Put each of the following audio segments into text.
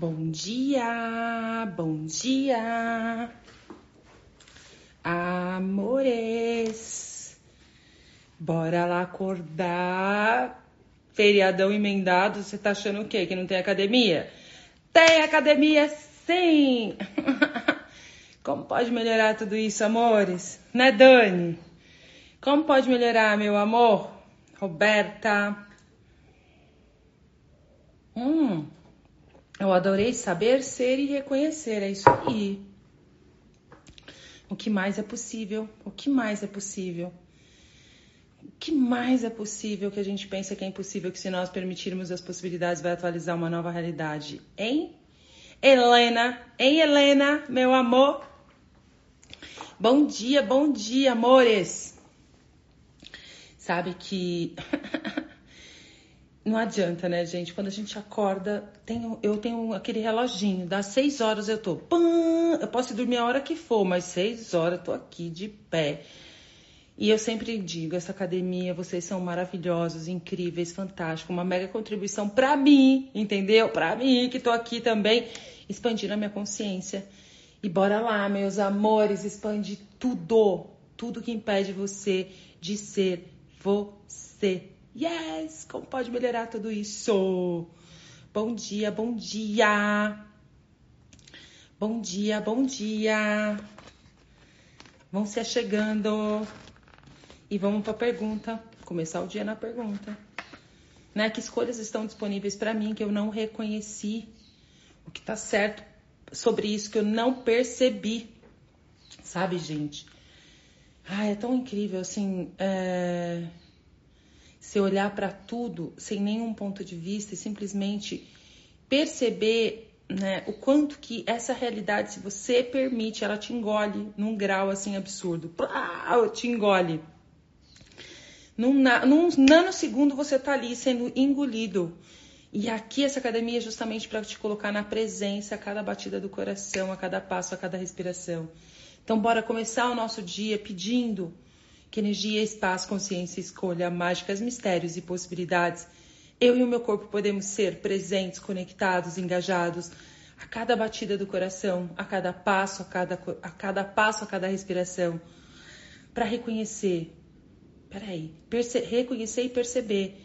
Bom dia, bom dia, amores. Bora lá acordar. Feriadão emendado, você tá achando o quê? Que não tem academia? Tem academia sim! Como pode melhorar tudo isso, amores? Né, Dani? Como pode melhorar, meu amor? Roberta. Hum. Eu adorei saber, ser e reconhecer. É isso aí. O que mais é possível? O que mais é possível? O que mais é possível que a gente pensa que é impossível, que se nós permitirmos as possibilidades vai atualizar uma nova realidade? Hein? Helena, hein, Helena, meu amor? Bom dia, bom dia, amores. Sabe que não adianta, né, gente? Quando a gente acorda, eu tenho aquele reloginho, das seis horas eu tô. Pam, eu posso dormir a hora que for, mas seis horas eu tô aqui de pé. E eu sempre digo, essa academia, vocês são maravilhosos, incríveis, fantásticos, uma mega contribuição para mim, entendeu? Para mim que tô aqui também expandindo a minha consciência. E bora lá, meus amores, expande tudo, tudo que impede você de ser você. Yes! Como pode melhorar tudo isso? Bom dia, bom dia. Bom dia, bom dia. Vão se chegando. E vamos para a pergunta. Começar o dia na pergunta. Né? Que escolhas estão disponíveis para mim que eu não reconheci? O que tá certo sobre isso que eu não percebi? Sabe, gente? Ah, é tão incrível assim. É se olhar para tudo sem nenhum ponto de vista e simplesmente perceber né, o quanto que essa realidade, se você permite, ela te engole num grau assim absurdo. Plá, te engole. Num, num nanosegundo você tá ali sendo engolido. E aqui essa academia é justamente para te colocar na presença a cada batida do coração, a cada passo, a cada respiração. Então bora começar o nosso dia pedindo que energia, espaço, consciência, escolha, mágicas, mistérios e possibilidades. Eu e o meu corpo podemos ser presentes, conectados, engajados a cada batida do coração, a cada passo, a cada, a cada passo, a cada respiração, para reconhecer, peraí, reconhecer e perceber,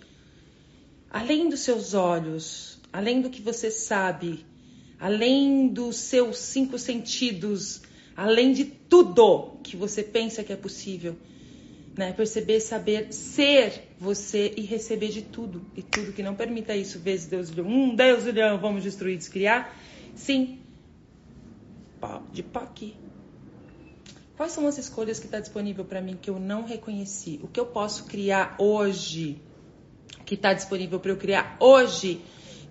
além dos seus olhos, além do que você sabe, além dos seus cinco sentidos, além de tudo que você pensa que é possível né? Perceber, saber ser você e receber de tudo. E tudo que não permita isso, vezes Deus leão. Um Deus leão, vamos destruir, descriar? Sim. De POC. Quais são as escolhas que está disponível para mim que eu não reconheci? O que eu posso criar hoje? Que está disponível para eu criar hoje?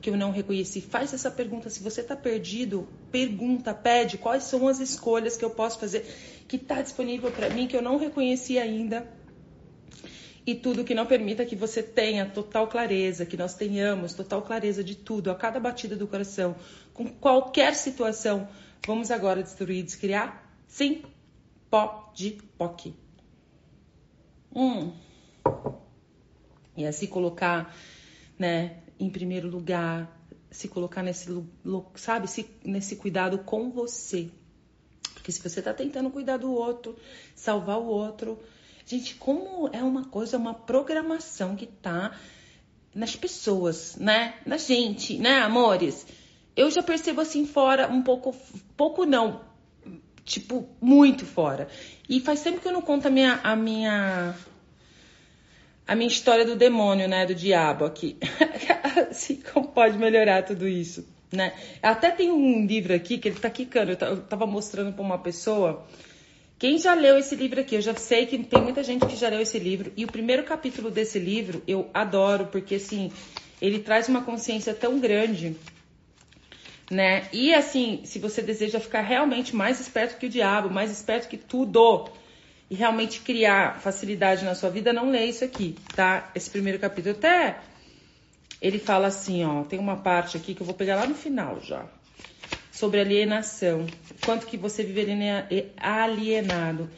que eu não reconheci? Faz essa pergunta. Se você está perdido, pergunta, pede quais são as escolhas que eu posso fazer que está disponível para mim que eu não reconheci ainda. E tudo que não permita que você tenha total clareza, que nós tenhamos total clareza de tudo, a cada batida do coração, com qualquer situação. Vamos agora destruir, descriar? Sim, pó de POC. Hum. E assim colocar, né, em primeiro lugar, se colocar nesse, sabe, se, nesse cuidado com você. Porque se você está tentando cuidar do outro, salvar o outro, gente, como é uma coisa, uma programação que tá nas pessoas, né? Na gente, né, amores? Eu já percebo assim fora um pouco, pouco não, tipo, muito fora. E faz tempo que eu não conto a minha, a minha a minha história do demônio, né, do diabo aqui. assim, como pode melhorar tudo isso, né? Até tem um livro aqui que ele tá quicando, eu tava mostrando para uma pessoa. Quem já leu esse livro aqui? Eu já sei que tem muita gente que já leu esse livro. E o primeiro capítulo desse livro eu adoro, porque assim, ele traz uma consciência tão grande, né? E assim, se você deseja ficar realmente mais esperto que o diabo, mais esperto que tudo, e realmente criar facilidade na sua vida, não lê isso aqui, tá? Esse primeiro capítulo até ele fala assim, ó, tem uma parte aqui que eu vou pegar lá no final já, sobre alienação, quanto que você vive alienado.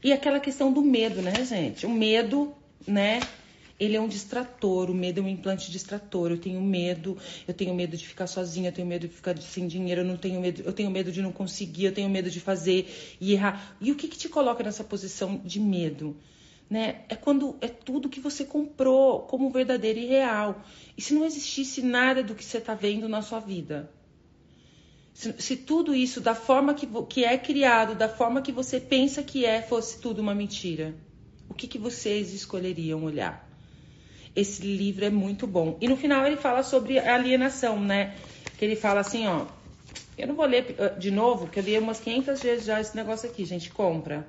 E aquela questão do medo, né, gente? O medo, né? ele é um distrator, o medo é um implante distrator. Eu tenho medo, eu tenho medo de ficar sozinha, eu tenho medo de ficar sem dinheiro, eu não tenho medo, eu tenho medo de não conseguir, eu tenho medo de fazer e errar. E o que, que te coloca nessa posição de medo? Né? É quando é tudo que você comprou como verdadeiro e real. E se não existisse nada do que você está vendo na sua vida? Se, se, tudo isso, da forma que, que é criado, da forma que você pensa que é, fosse tudo uma mentira, o que, que vocês escolheriam olhar? Esse livro é muito bom. E no final ele fala sobre alienação, né? Que ele fala assim, ó. Eu não vou ler eh, de novo, porque eu li umas 500 vezes já esse negócio aqui, gente. Compra.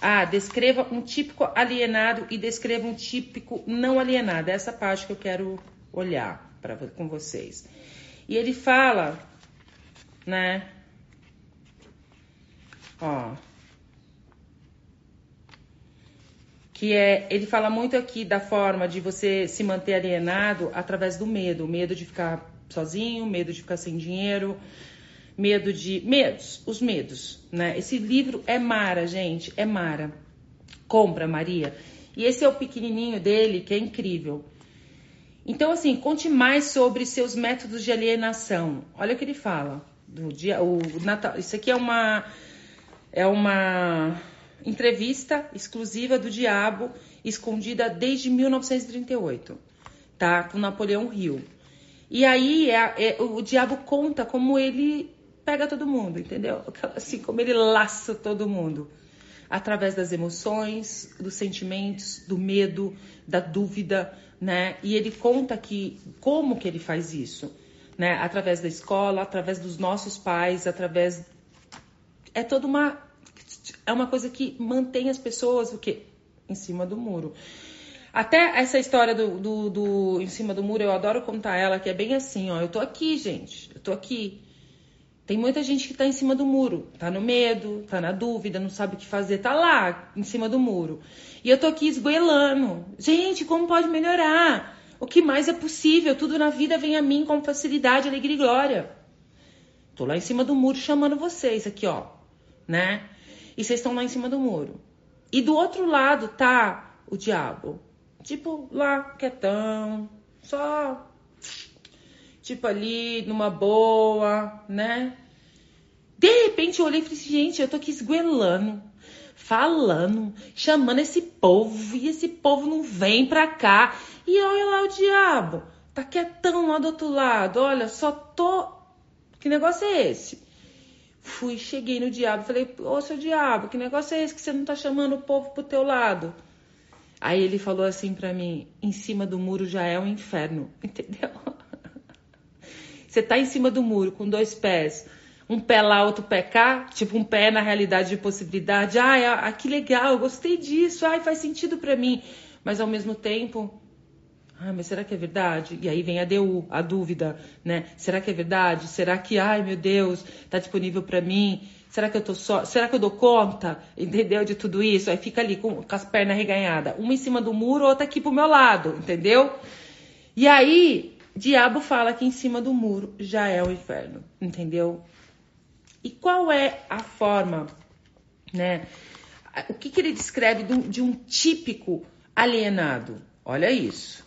Ah, descreva um típico alienado e descreva um típico não alienado. É essa parte que eu quero olhar para com vocês. E ele fala, né? Ó, que é, ele fala muito aqui da forma de você se manter alienado através do medo, medo de ficar sozinho, medo de ficar sem dinheiro, medo de medos, os medos, né? Esse livro é Mara, gente, é Mara. Compra, Maria. E esse é o pequenininho dele, que é incrível. Então, assim, conte mais sobre seus métodos de alienação. Olha o que ele fala. Do dia, o Natal. Isso aqui é uma é uma entrevista exclusiva do Diabo, escondida desde 1938, tá? Com Napoleão Hill. E aí é, é, o Diabo conta como ele pega todo mundo, entendeu? Assim, como ele laça todo mundo. Através das emoções, dos sentimentos, do medo, da dúvida, né? E ele conta que como que ele faz isso, né? Através da escola, através dos nossos pais, através é toda uma é uma coisa que mantém as pessoas o quê? Em cima do muro. Até essa história do, do, do, em cima do muro, eu adoro contar ela, que é bem assim, ó. Eu tô aqui, gente. Eu tô aqui. Tem muita gente que tá em cima do muro, tá no medo, tá na dúvida, não sabe o que fazer, tá lá, em cima do muro. E eu tô aqui esgoelando. Gente, como pode melhorar? O que mais é possível? Tudo na vida vem a mim com facilidade, alegria e glória. Tô lá em cima do muro chamando vocês aqui, ó, né? e vocês estão lá em cima do muro. E do outro lado tá o diabo. Tipo, lá, quietão, só. Tipo ali, numa boa, né? De repente eu olhei e falei assim, gente, eu tô aqui esguelando, falando, chamando esse povo, e esse povo não vem pra cá. E olha lá o diabo, tá quietão lá do outro lado, olha, só tô. Que negócio é esse? Fui, cheguei no diabo, falei, ô seu diabo, que negócio é esse que você não tá chamando o povo pro teu lado? Aí ele falou assim para mim, em cima do muro já é um inferno, entendeu? Você tá em cima do muro com dois pés, um pé lá, outro pé cá, tipo um pé na realidade de possibilidade. Ai, ah, que legal, gostei disso, ai, faz sentido para mim. Mas ao mesmo tempo, ah, mas será que é verdade? E aí vem a DU, a dúvida, né? Será que é verdade? Será que, ai meu Deus, tá disponível para mim? Será que eu tô só? Será que eu dou conta? Entendeu? De tudo isso? Aí fica ali com, com as pernas reganhadas, uma em cima do muro, outra aqui pro meu lado, entendeu? E aí, diabo fala que em cima do muro já é o inferno, entendeu? E qual é a forma, né? O que, que ele descreve de um, de um típico alienado? Olha isso.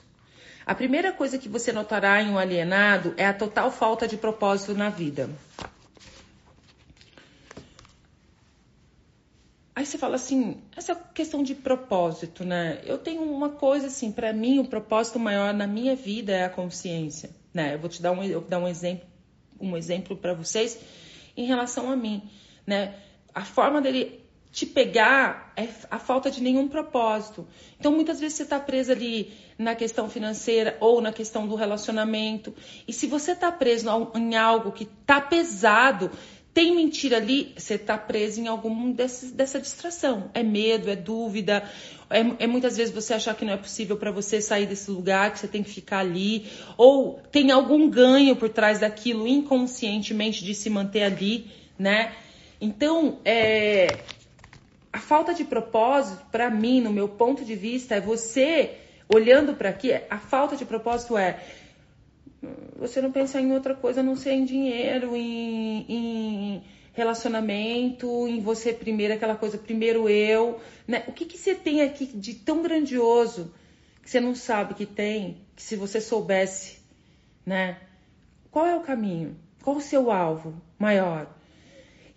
A primeira coisa que você notará em um alienado é a total falta de propósito na vida. Aí você fala assim, essa questão de propósito, né? Eu tenho uma coisa assim, para mim o propósito maior na minha vida é a consciência, né? Eu vou te dar um, eu dar um exemplo, um exemplo para vocês em relação a mim, né? A forma dele te pegar é a falta de nenhum propósito. Então, muitas vezes você está presa ali na questão financeira ou na questão do relacionamento. E se você está preso em algo que está pesado, tem mentira ali, você está preso em algum desses, dessa distração. É medo, é dúvida, é, é, muitas vezes você achar que não é possível para você sair desse lugar, que você tem que ficar ali, ou tem algum ganho por trás daquilo inconscientemente de se manter ali, né? Então, é, a falta de propósito, para mim, no meu ponto de vista, é você olhando para aqui. A falta de propósito é você não pensar em outra coisa, a não ser em dinheiro, em, em relacionamento, em você primeiro, aquela coisa, primeiro eu. Né? O que, que você tem aqui de tão grandioso que você não sabe que tem, que se você soubesse, né? Qual é o caminho? Qual o seu alvo maior?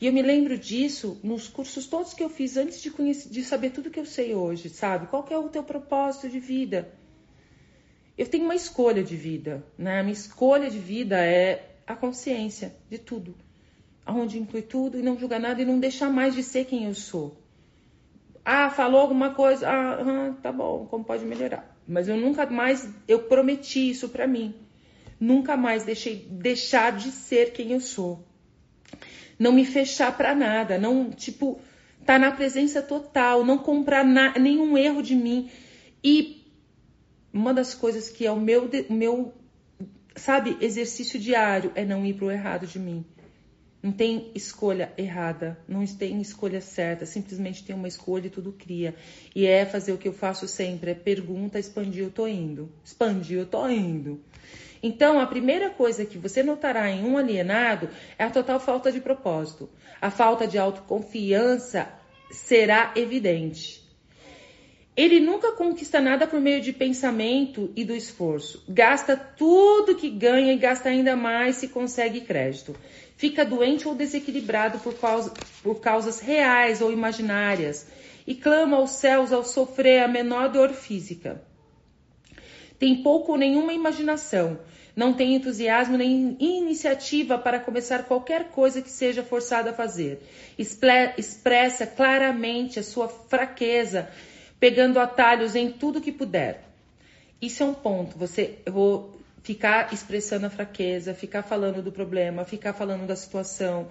E eu me lembro disso nos cursos todos que eu fiz antes de, conhecer, de saber tudo que eu sei hoje, sabe? Qual é o teu propósito de vida? Eu tenho uma escolha de vida, né? A minha escolha de vida é a consciência de tudo, aonde inclui tudo e não julgar nada e não deixar mais de ser quem eu sou. Ah, falou alguma coisa, ah, tá bom, como pode melhorar? Mas eu nunca mais, eu prometi isso para mim. Nunca mais deixei deixar de ser quem eu sou. Não me fechar para nada, não, tipo, tá na presença total, não comprar na, nenhum erro de mim. E uma das coisas que é o meu, meu, sabe, exercício diário é não ir pro errado de mim. Não tem escolha errada, não tem escolha certa, simplesmente tem uma escolha e tudo cria. E é fazer o que eu faço sempre, é pergunta, expandir, eu tô indo. Expandir, eu tô indo. Então, a primeira coisa que você notará em um alienado é a total falta de propósito. A falta de autoconfiança será evidente. Ele nunca conquista nada por meio de pensamento e do esforço. Gasta tudo que ganha e gasta ainda mais se consegue crédito fica doente ou desequilibrado por, causa, por causas reais ou imaginárias e clama aos céus ao sofrer a menor dor física. Tem pouco ou nenhuma imaginação, não tem entusiasmo nem iniciativa para começar qualquer coisa que seja forçada a fazer. Expressa claramente a sua fraqueza, pegando atalhos em tudo que puder. Isso é um ponto. Você, eu vou ficar expressando a fraqueza, ficar falando do problema, ficar falando da situação.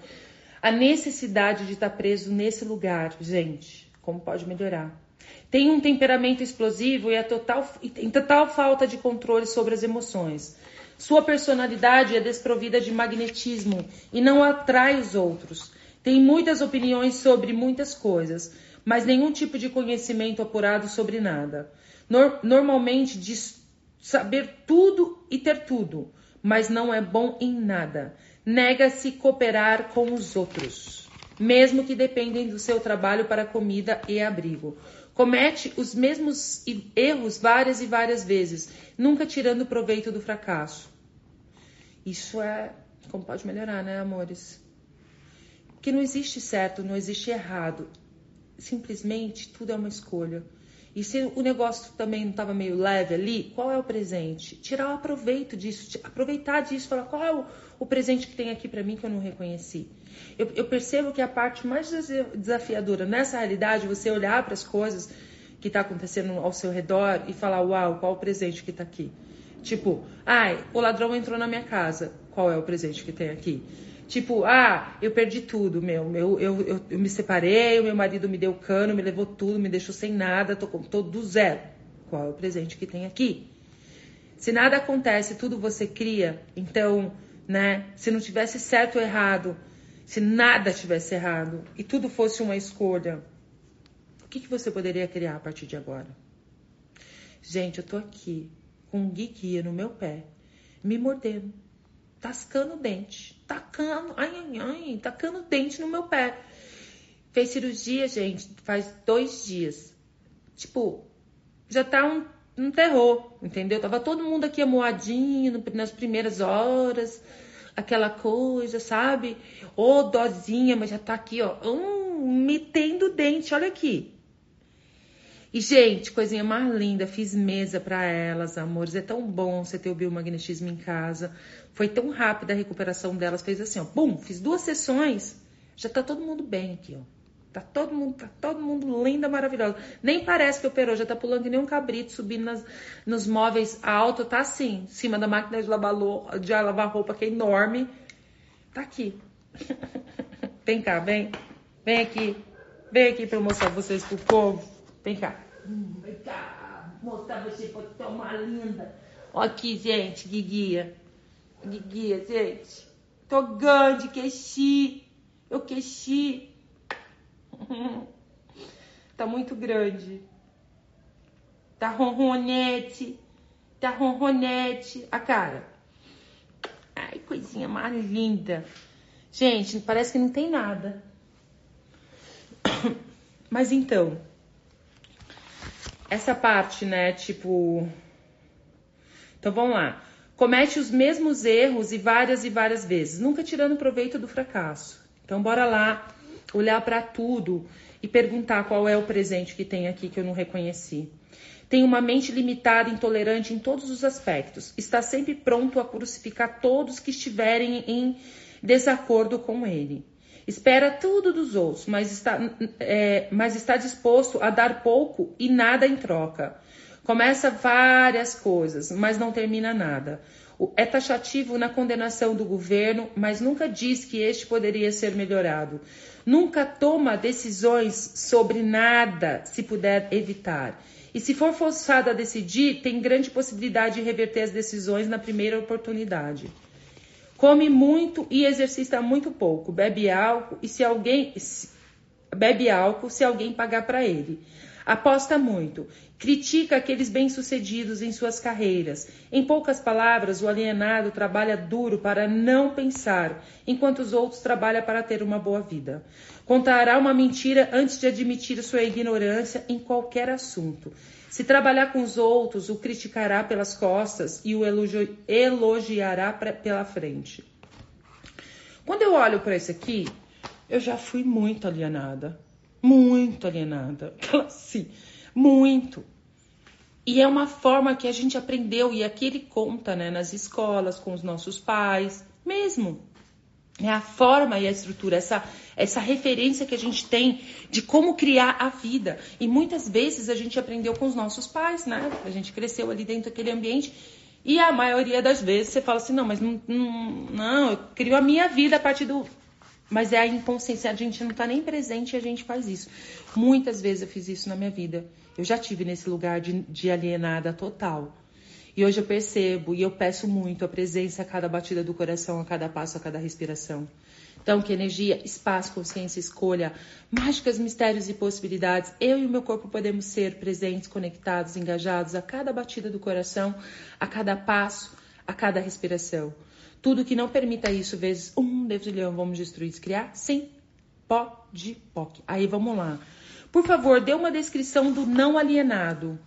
A necessidade de estar preso nesse lugar, gente, como pode melhorar? Tem um temperamento explosivo e, a total, total falta de controle sobre as emoções. Sua personalidade é desprovida de magnetismo e não atrai os outros. Tem muitas opiniões sobre muitas coisas, mas nenhum tipo de conhecimento apurado sobre nada. Nor normalmente diz saber tudo e ter tudo, mas não é bom em nada. Nega-se cooperar com os outros, mesmo que dependem do seu trabalho para comida e abrigo. Comete os mesmos erros várias e várias vezes, nunca tirando proveito do fracasso. Isso é como pode melhorar, né, amores? Que não existe certo, não existe errado. Simplesmente tudo é uma escolha. E se o negócio também não estava meio leve ali, qual é o presente? Tirar o aproveito disso, aproveitar disso, falar qual é o, o presente que tem aqui para mim que eu não reconheci. Eu, eu, percebo que a parte mais desafiadora nessa realidade, você olhar para as coisas que está acontecendo ao seu redor e falar, uau, qual o presente que está aqui? Tipo, ai, o ladrão entrou na minha casa, qual é o presente que tem aqui? Tipo, ah, eu perdi tudo, meu. Eu, eu, eu, eu me separei, o meu marido me deu cano, me levou tudo, me deixou sem nada, tô, tô do zero. Qual é o presente que tem aqui? Se nada acontece, tudo você cria. Então, né? Se não tivesse certo ou errado, se nada tivesse errado e tudo fosse uma escolha, o que, que você poderia criar a partir de agora? Gente, eu tô aqui com um guia no meu pé, me mordendo, tascando o dente tacando, ai, ai, ai, tacando dente no meu pé. Fez cirurgia, gente, faz dois dias. Tipo, já tá um, um terror, entendeu? Tava todo mundo aqui amoadinho nas primeiras horas, aquela coisa, sabe? Ô, oh, dozinha, mas já tá aqui, ó, hum, metendo dente, olha aqui. E, gente, coisinha mais linda, fiz mesa para elas, amores. É tão bom você ter o biomagnetismo em casa. Foi tão rápida a recuperação delas. Fez assim, ó, bum, fiz duas sessões. Já tá todo mundo bem aqui, ó. Tá todo mundo, tá todo mundo linda, maravilhosa. Nem parece que operou, já tá pulando que nem um cabrito, subindo nas, nos móveis alto, tá assim, em cima da máquina de lavar, de lavar roupa, que é enorme. Tá aqui. vem cá, vem. Vem aqui. Vem aqui pra eu mostrar vocês pro povo. Vem cá. Vem cá. Mostrar você pra tomar linda. Ó aqui, gente, Guiguia. Guiguia, gente. Tô grande, queixi. Eu queixi. tá muito grande. Tá ronronete. Tá ronronete. A cara. Ai, coisinha mais linda. Gente, parece que não tem nada. Mas então, essa parte, né? Tipo. Então vamos lá. Comete os mesmos erros e várias e várias vezes, nunca tirando proveito do fracasso. Então bora lá olhar para tudo e perguntar qual é o presente que tem aqui que eu não reconheci. Tem uma mente limitada, intolerante em todos os aspectos. Está sempre pronto a crucificar todos que estiverem em desacordo com ele. Espera tudo dos outros, mas está, é, mas está disposto a dar pouco e nada em troca. Começa várias coisas, mas não termina nada. É taxativo na condenação do governo, mas nunca diz que este poderia ser melhorado. Nunca toma decisões sobre nada se puder evitar. E se for forçado a decidir, tem grande possibilidade de reverter as decisões na primeira oportunidade. Come muito e exercita muito pouco. Bebe álcool e se alguém bebe álcool se alguém pagar para ele. Aposta muito. Critica aqueles bem-sucedidos em suas carreiras. Em poucas palavras, o alienado trabalha duro para não pensar, enquanto os outros trabalham para ter uma boa vida. Contará uma mentira antes de admitir sua ignorância em qualquer assunto. Se trabalhar com os outros, o criticará pelas costas e o elogi elogiará pela frente. Quando eu olho para isso aqui, eu já fui muito alienada. Muito alienada. Sim, muito. E é uma forma que a gente aprendeu, e aqui ele conta, né, nas escolas, com os nossos pais, mesmo. É a forma e a estrutura, essa, essa referência que a gente tem de como criar a vida. E muitas vezes a gente aprendeu com os nossos pais, né? A gente cresceu ali dentro daquele ambiente. E a maioria das vezes você fala assim: não, mas não, não, eu crio a minha vida a partir do. Mas é a inconsciência, a gente não tá nem presente e a gente faz isso. Muitas vezes eu fiz isso na minha vida. Eu já tive nesse lugar de, de alienada total. E hoje eu percebo e eu peço muito a presença a cada batida do coração, a cada passo, a cada respiração. Então, que energia, espaço, consciência, escolha, mágicas, mistérios e possibilidades, eu e o meu corpo podemos ser presentes, conectados, engajados a cada batida do coração, a cada passo, a cada respiração. Tudo que não permita isso, vezes um, Deus de leão, vamos destruir, descriar? Sim, pode, POC. Aí vamos lá. Por favor, dê uma descrição do não alienado.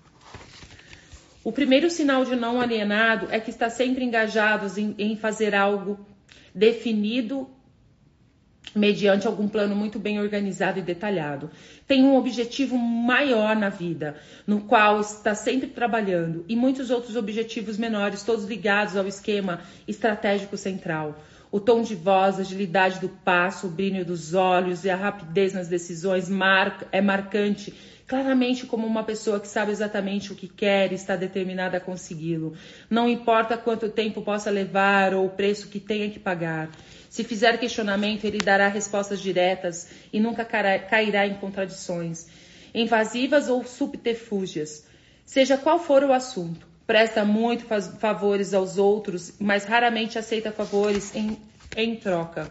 O primeiro sinal de não alienado é que está sempre engajado em, em fazer algo definido mediante algum plano muito bem organizado e detalhado. Tem um objetivo maior na vida, no qual está sempre trabalhando, e muitos outros objetivos menores, todos ligados ao esquema estratégico central. O tom de voz, a agilidade do passo, o brilho dos olhos e a rapidez nas decisões mar é marcante claramente como uma pessoa que sabe exatamente o que quer e está determinada a consegui-lo. Não importa quanto tempo possa levar ou o preço que tenha que pagar. Se fizer questionamento, ele dará respostas diretas e nunca cairá em contradições, invasivas ou subterfúgias. Seja qual for o assunto, presta muito favores aos outros, mas raramente aceita favores em, em troca.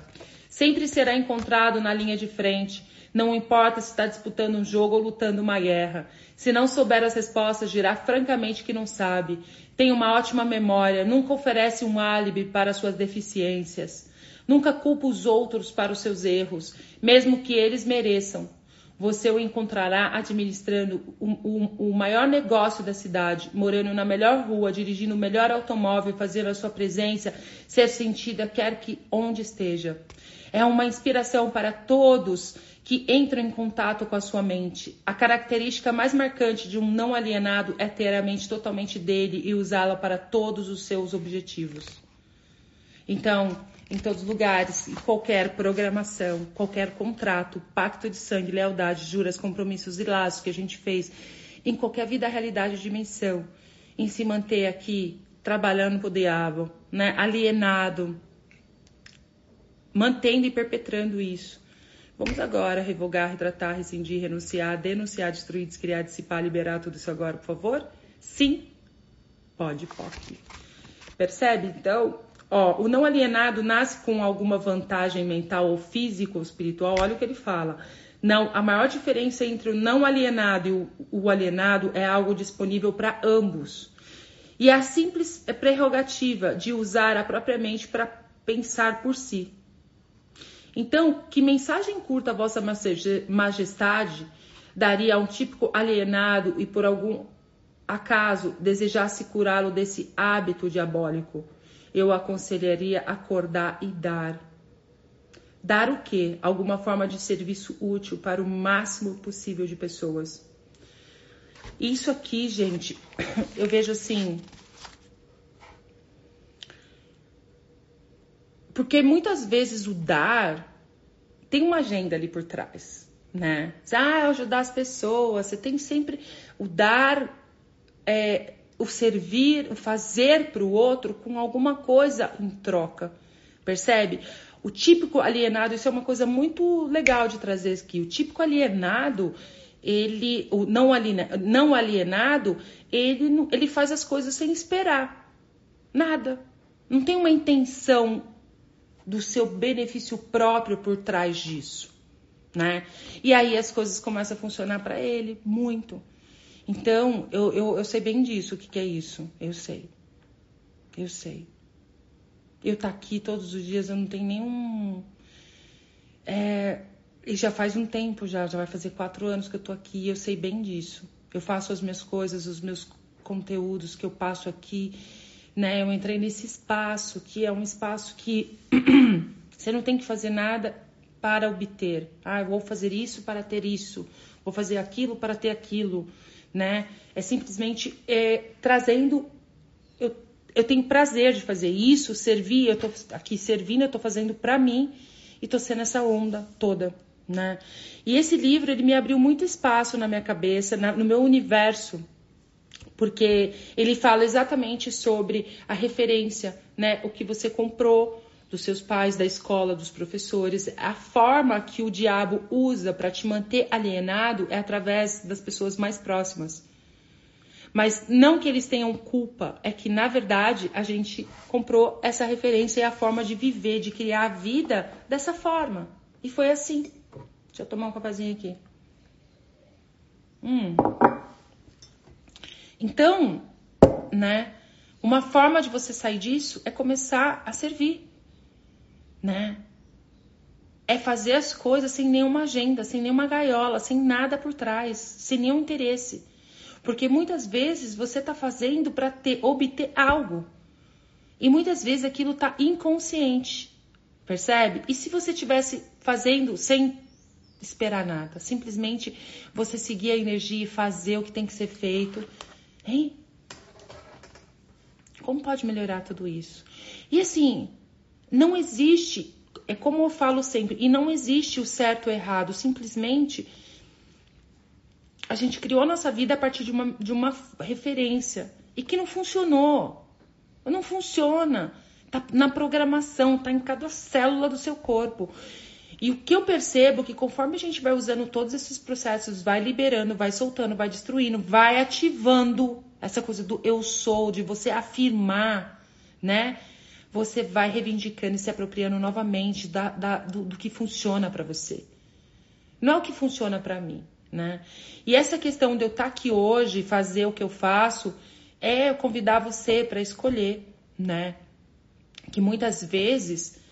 Sempre será encontrado na linha de frente não importa se está disputando um jogo ou lutando uma guerra. Se não souber as respostas, dirá francamente que não sabe. Tem uma ótima memória, nunca oferece um álibi para suas deficiências. Nunca culpa os outros para os seus erros, mesmo que eles mereçam. Você o encontrará administrando o, o, o, maior negócio da cidade, morando na melhor rua, dirigindo o melhor automóvel, fazendo a sua presença ser sentida quer que onde esteja. É uma inspiração para todos que entram em contato com a sua mente. A característica mais marcante de um não alienado é ter a mente totalmente dele e usá-la para todos os seus objetivos. Então, em todos os lugares, em qualquer programação, qualquer contrato, pacto de sangue, lealdade, juras, compromissos e laços que a gente fez, em qualquer vida, realidade, dimensão, em se manter aqui trabalhando para o diabo, né, alienado, mantendo e perpetrando isso. Vamos agora revogar, retratar, rescindir, renunciar, denunciar, destruir, descriar, dissipar, liberar tudo isso agora, por favor? Sim? Pode, pode. Percebe? Então, ó, o não alienado nasce com alguma vantagem mental ou física ou espiritual. Olha o que ele fala. Não, a maior diferença entre o não alienado e o, o alienado é algo disponível para ambos. E a simples prerrogativa de usar a própria mente para pensar por si. Então, que mensagem curta, Vossa Majestade, daria a um típico alienado e por algum acaso desejasse curá-lo desse hábito diabólico, eu aconselharia acordar e dar. Dar o quê? Alguma forma de serviço útil para o máximo possível de pessoas. Isso aqui, gente, eu vejo assim. Porque muitas vezes o dar tem uma agenda ali por trás, né? Ah, ajudar as pessoas, você tem sempre o dar é, o servir, o fazer para o outro com alguma coisa em troca, percebe? O típico alienado, isso é uma coisa muito legal de trazer aqui. O típico alienado, ele, o não, alienado, não alienado, ele, ele faz as coisas sem esperar nada. Não tem uma intenção do seu benefício próprio por trás disso, né? E aí as coisas começam a funcionar para ele muito. Então, eu, eu, eu sei bem disso, o que, que é isso. Eu sei. Eu sei. Eu tá aqui todos os dias, eu não tenho nenhum. É, e já faz um tempo já, já vai fazer quatro anos que eu tô aqui, eu sei bem disso. Eu faço as minhas coisas, os meus conteúdos que eu passo aqui, né? Eu entrei nesse espaço que é um espaço que você não tem que fazer nada para obter. Ah, eu vou fazer isso para ter isso, vou fazer aquilo para ter aquilo né? É simplesmente é, trazendo. Eu, eu tenho prazer de fazer isso, servir, eu tô aqui servindo, eu tô fazendo para mim e tô sendo essa onda toda, né? E esse livro, ele me abriu muito espaço na minha cabeça, na, no meu universo, porque ele fala exatamente sobre a referência, né? O que você comprou, dos seus pais, da escola, dos professores. A forma que o diabo usa para te manter alienado é através das pessoas mais próximas. Mas não que eles tenham culpa, é que na verdade a gente comprou essa referência e a forma de viver, de criar a vida dessa forma. E foi assim. Deixa eu tomar um cafezinho aqui. Hum. Então, né? Uma forma de você sair disso é começar a servir né? É fazer as coisas sem nenhuma agenda, sem nenhuma gaiola, sem nada por trás, sem nenhum interesse. Porque muitas vezes você está fazendo para ter obter algo. E muitas vezes aquilo está inconsciente. Percebe? E se você tivesse fazendo sem esperar nada, simplesmente você seguir a energia e fazer o que tem que ser feito, hein? Como pode melhorar tudo isso? E assim, não existe, é como eu falo sempre, e não existe o certo ou errado, simplesmente a gente criou a nossa vida a partir de uma, de uma referência e que não funcionou. Não funciona. Tá na programação, tá em cada célula do seu corpo. E o que eu percebo é que conforme a gente vai usando todos esses processos, vai liberando, vai soltando, vai destruindo, vai ativando essa coisa do eu sou, de você afirmar, né? você vai reivindicando e se apropriando novamente da, da, do, do que funciona para você. Não é o que funciona para mim, né? E essa questão de eu estar tá aqui hoje fazer o que eu faço é convidar você para escolher, né? Que muitas vezes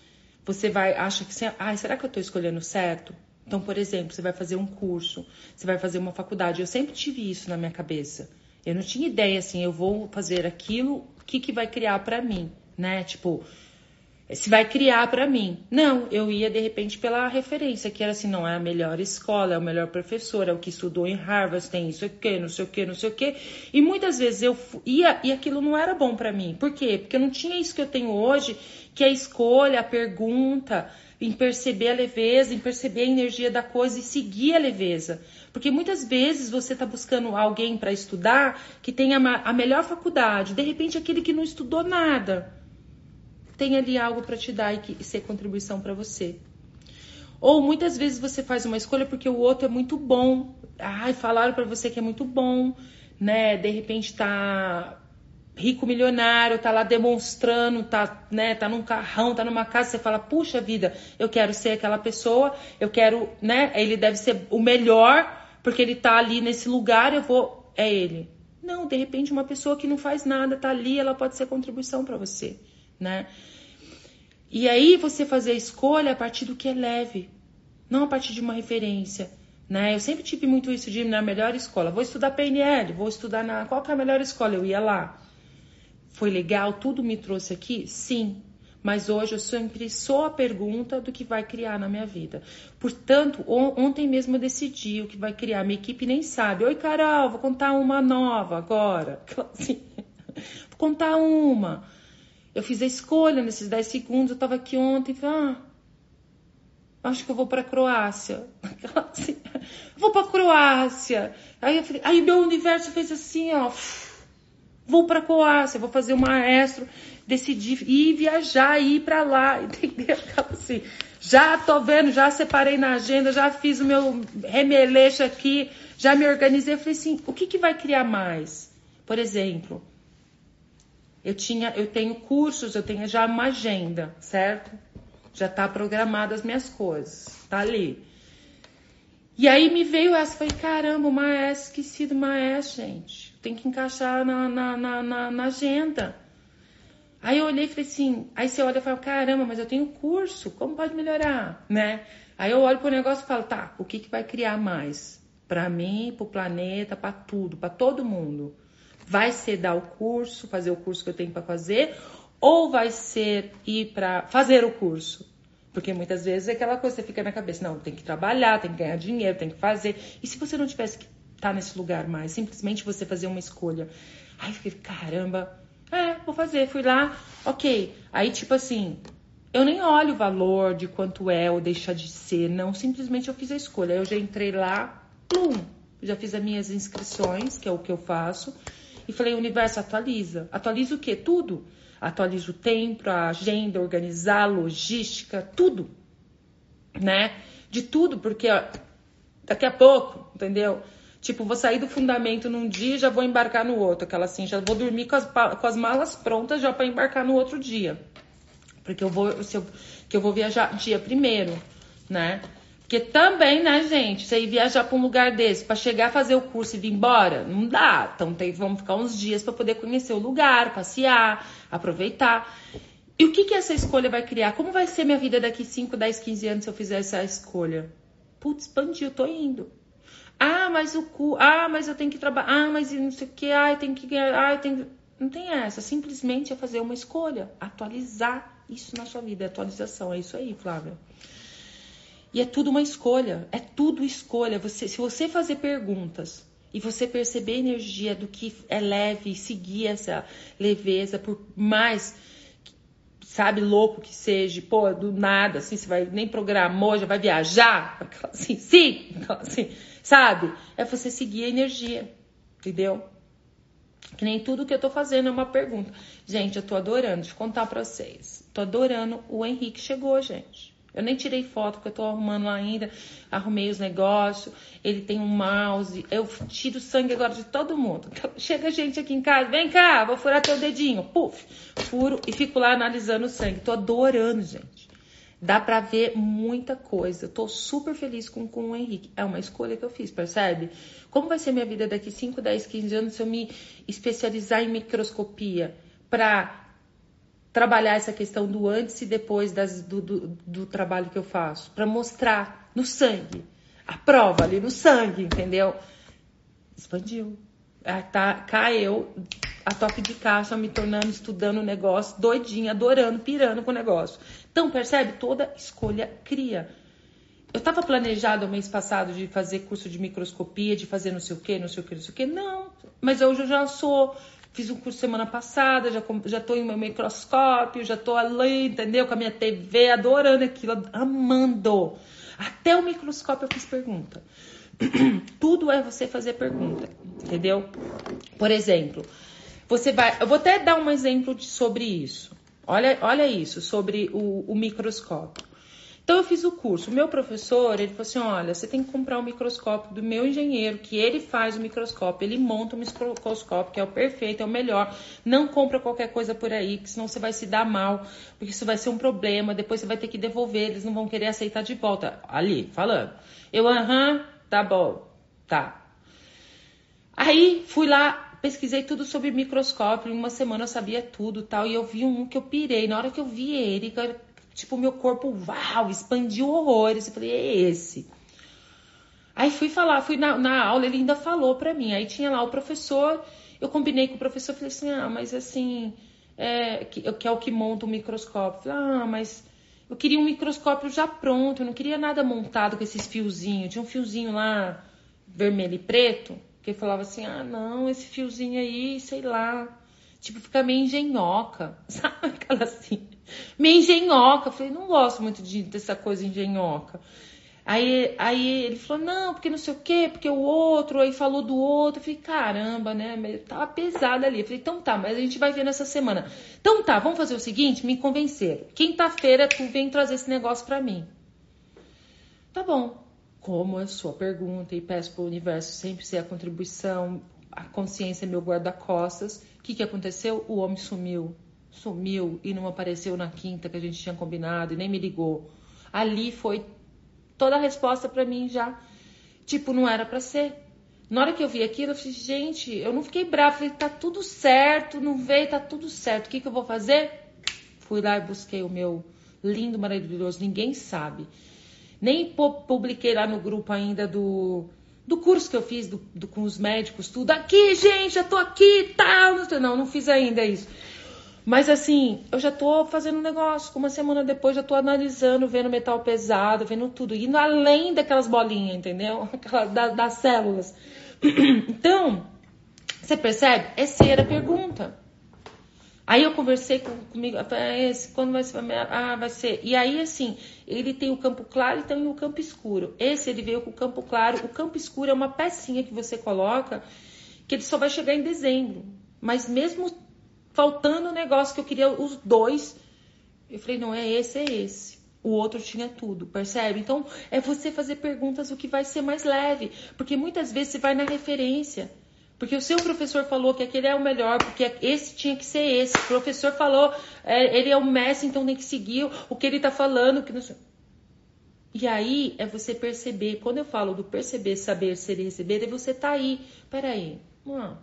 você vai acha que ah, será que eu estou escolhendo certo? Então, por exemplo, você vai fazer um curso, você vai fazer uma faculdade. Eu sempre tive isso na minha cabeça. Eu não tinha ideia assim, eu vou fazer aquilo, o que, que vai criar para mim né? Tipo, se vai criar para mim. Não, eu ia de repente pela referência, que era assim, não, é a melhor escola, é o melhor professor, é o que estudou em Harvard, tem isso aqui, não sei o que, não sei o que. E muitas vezes eu ia e aquilo não era bom para mim. Por quê? Porque eu não tinha isso que eu tenho hoje, que é a escolha, a pergunta, em perceber a leveza, em perceber a energia da coisa e seguir a leveza. Porque muitas vezes você está buscando alguém para estudar que tenha a melhor faculdade, de repente aquele que não estudou nada tem ali algo para te dar e, que, e ser contribuição para você. Ou muitas vezes você faz uma escolha porque o outro é muito bom. Ai, falaram para você que é muito bom, né? De repente tá rico milionário, tá lá demonstrando, tá, né, tá num carrão, tá numa casa, você fala: "Puxa vida, eu quero ser aquela pessoa, eu quero, né, ele deve ser o melhor, porque ele tá ali nesse lugar, eu vou é ele". Não, de repente uma pessoa que não faz nada tá ali, ela pode ser contribuição para você, né? E aí você fazer a escolha a partir do que é leve, não a partir de uma referência, Né? Eu sempre tive muito isso de ir na melhor escola. Vou estudar PNL, vou estudar na. Qual que é a melhor escola? Eu ia lá. Foi legal, tudo me trouxe aqui? Sim. Mas hoje eu sempre sou a pergunta do que vai criar na minha vida. Portanto, ontem mesmo eu decidi o que vai criar. Minha equipe nem sabe. Oi, Carol, vou contar uma nova agora. Assim, vou contar uma. Eu fiz a escolha nesses 10 segundos. Eu tava aqui ontem falei, ah, acho que eu vou para Croácia. Assim, vou para Croácia. Aí eu falei, aí meu universo fez assim, ó, vou para Croácia, vou fazer o maestro, decidi ir viajar, ir para lá, entendeu? Assim, já tô vendo, já separei na agenda, já fiz o meu remeleixo aqui, já me organizei. Eu falei assim, o que que vai criar mais? Por exemplo, eu tinha, eu tenho cursos, eu tenho já uma agenda, certo? Já tá programada as minhas coisas, tá ali. E aí me veio essa, falei, caramba, o maestro, esqueci do maestro, gente. Tem que encaixar na, na, na, na, na agenda. Aí eu olhei e falei assim, aí você olha e fala, caramba, mas eu tenho curso, como pode melhorar, né? Aí eu olho pro negócio e falo, tá, o que, que vai criar mais? Para mim, pro planeta, para tudo, para todo mundo. Vai ser dar o curso, fazer o curso que eu tenho para fazer, ou vai ser ir para fazer o curso? Porque muitas vezes é aquela coisa, você fica na cabeça, não, tem que trabalhar, tem que ganhar dinheiro, tem que fazer. E se você não tivesse que estar tá nesse lugar mais, simplesmente você fazer uma escolha. Aí fiquei, caramba, é, vou fazer. Fui lá, ok. Aí, tipo assim, eu nem olho o valor de quanto é ou deixa de ser, não. Simplesmente eu fiz a escolha. Eu já entrei lá, plum, já fiz as minhas inscrições, que é o que eu faço, e falei, universo, atualiza. Atualiza o quê? Tudo atualizo o tempo, a agenda, organizar, logística, tudo, né? De tudo, porque ó, daqui a pouco, entendeu? Tipo, vou sair do fundamento num dia e já vou embarcar no outro. Aquela assim, já vou dormir com as, com as malas prontas já para embarcar no outro dia. Porque eu vou, se eu, que eu vou viajar dia primeiro, né? Porque também, né, gente, você ir viajar para um lugar desse, para chegar fazer o curso e vir embora, não dá. Então tem, vamos ficar uns dias para poder conhecer o lugar, passear, aproveitar. E o que, que essa escolha vai criar? Como vai ser minha vida daqui 5, 10, 15 anos se eu fizer essa escolha? Putz, expandiu, tô indo. Ah, mas o cu, ah, mas eu tenho que trabalhar, ah, mas não sei o que, ah, eu tenho que ganhar, ah, eu tenho. Não tem essa, simplesmente é fazer uma escolha, atualizar isso na sua vida, atualização, é isso aí, Flávia. E é tudo uma escolha, é tudo escolha. Você, se você fazer perguntas e você perceber a energia do que é leve, seguir essa leveza, por mais sabe, louco que seja, pô, do nada, assim, você vai nem programou, já vai viajar, assim, sim, assim, sabe? É você seguir a energia, entendeu? Que nem tudo que eu tô fazendo é uma pergunta. Gente, eu tô adorando, deixa eu contar pra vocês. Tô adorando, o Henrique chegou, gente. Eu nem tirei foto porque eu tô arrumando ainda, arrumei os negócios, ele tem um mouse, eu tiro sangue agora de todo mundo. Chega gente aqui em casa, vem cá, vou furar teu dedinho, puf, furo e fico lá analisando o sangue. Tô adorando, gente. Dá pra ver muita coisa. Tô super feliz com, com o Henrique. É uma escolha que eu fiz, percebe? Como vai ser minha vida daqui 5, 10, 15 anos se eu me especializar em microscopia pra trabalhar essa questão do antes e depois das, do, do, do trabalho que eu faço, para mostrar no sangue, a prova ali no sangue, entendeu? Expandiu. Ah, tá, a toque de caixa, me tornando, estudando o negócio, doidinha, adorando, pirando com o negócio. Então, percebe? Toda escolha cria. Eu estava planejado mês passado de fazer curso de microscopia, de fazer não sei o que, não sei o que, não sei o que. Não, mas hoje eu já sou Fiz um curso semana passada, já, já tô em meu microscópio, já tô ali, entendeu? Com a minha TV, adorando aquilo, amando. Até o microscópio eu fiz pergunta. Tudo é você fazer pergunta, entendeu? Por exemplo, você vai. Eu vou até dar um exemplo de, sobre isso. Olha, olha isso, sobre o, o microscópio. Então eu fiz o curso. O meu professor, ele falou assim: olha, você tem que comprar um microscópio do meu engenheiro, que ele faz o microscópio, ele monta o microscópio, que é o perfeito, é o melhor. Não compra qualquer coisa por aí, que senão você vai se dar mal, porque isso vai ser um problema, depois você vai ter que devolver, eles não vão querer aceitar de volta. Ali, falando. Eu, aham, tá bom, tá. Aí fui lá, pesquisei tudo sobre microscópio, em uma semana eu sabia tudo tal, e eu vi um que eu pirei. Na hora que eu vi ele, tipo, meu corpo, uau, expandiu horrores. Eu falei, é esse. Aí fui falar, fui na, na aula, ele ainda falou pra mim. Aí tinha lá o professor, eu combinei com o professor, falei assim, ah, mas assim, é, que, que é o que monta o microscópio. Falei, ah, mas eu queria um microscópio já pronto, eu não queria nada montado com esses fiozinhos. Tinha um fiozinho lá, vermelho e preto, que falava assim, ah, não, esse fiozinho aí, sei lá, tipo, fica meio engenhoca, sabe? Aquela assim, meio engenhoca. Eu falei, não gosto muito de, dessa coisa engenhoca. Aí, aí ele falou, não, porque não sei o quê, porque o outro, aí falou do outro. Eu falei, caramba, né? Tava pesado ali. Eu falei, então tá, mas a gente vai ver nessa semana. Então tá, vamos fazer o seguinte, me convenceram. Quinta-feira tu vem trazer esse negócio pra mim. Tá bom. Como é sua pergunta e peço pro universo sempre ser a contribuição, a consciência é meu guarda-costas. O que que aconteceu? O homem sumiu. Sumiu e não apareceu na quinta que a gente tinha combinado e nem me ligou. Ali foi toda a resposta para mim já. Tipo, não era para ser. Na hora que eu vi aquilo, eu falei, gente, eu não fiquei brava. Falei, tá tudo certo, não veio, tá tudo certo. O que, que eu vou fazer? Fui lá e busquei o meu lindo, maravilhoso, ninguém sabe. Nem publiquei lá no grupo ainda do, do curso que eu fiz do, do com os médicos, tudo. Aqui, gente, eu tô aqui, tal. Não, não fiz ainda isso. Mas assim, eu já tô fazendo um negócio. Uma semana depois já tô analisando, vendo metal pesado, vendo tudo. Indo além daquelas bolinhas, entendeu? Aquela, da, das células. Então, você percebe? Essa era a pergunta. Aí eu conversei com, comigo, esse, quando vai ser? Ah, vai ser. E aí, assim, ele tem o campo claro e tem o campo escuro. Esse ele veio com o campo claro. O campo escuro é uma pecinha que você coloca que ele só vai chegar em dezembro. Mas mesmo faltando um negócio que eu queria os dois. Eu falei, não é esse, é esse. O outro tinha tudo, percebe? Então, é você fazer perguntas o que vai ser mais leve. Porque muitas vezes você vai na referência. Porque o seu professor falou que aquele é o melhor, porque esse tinha que ser esse. O professor falou, é, ele é o mestre, então tem que seguir o que ele está falando. Que não... E aí é você perceber. Quando eu falo do perceber, saber, ser e receber, é você tá aí. Peraí, não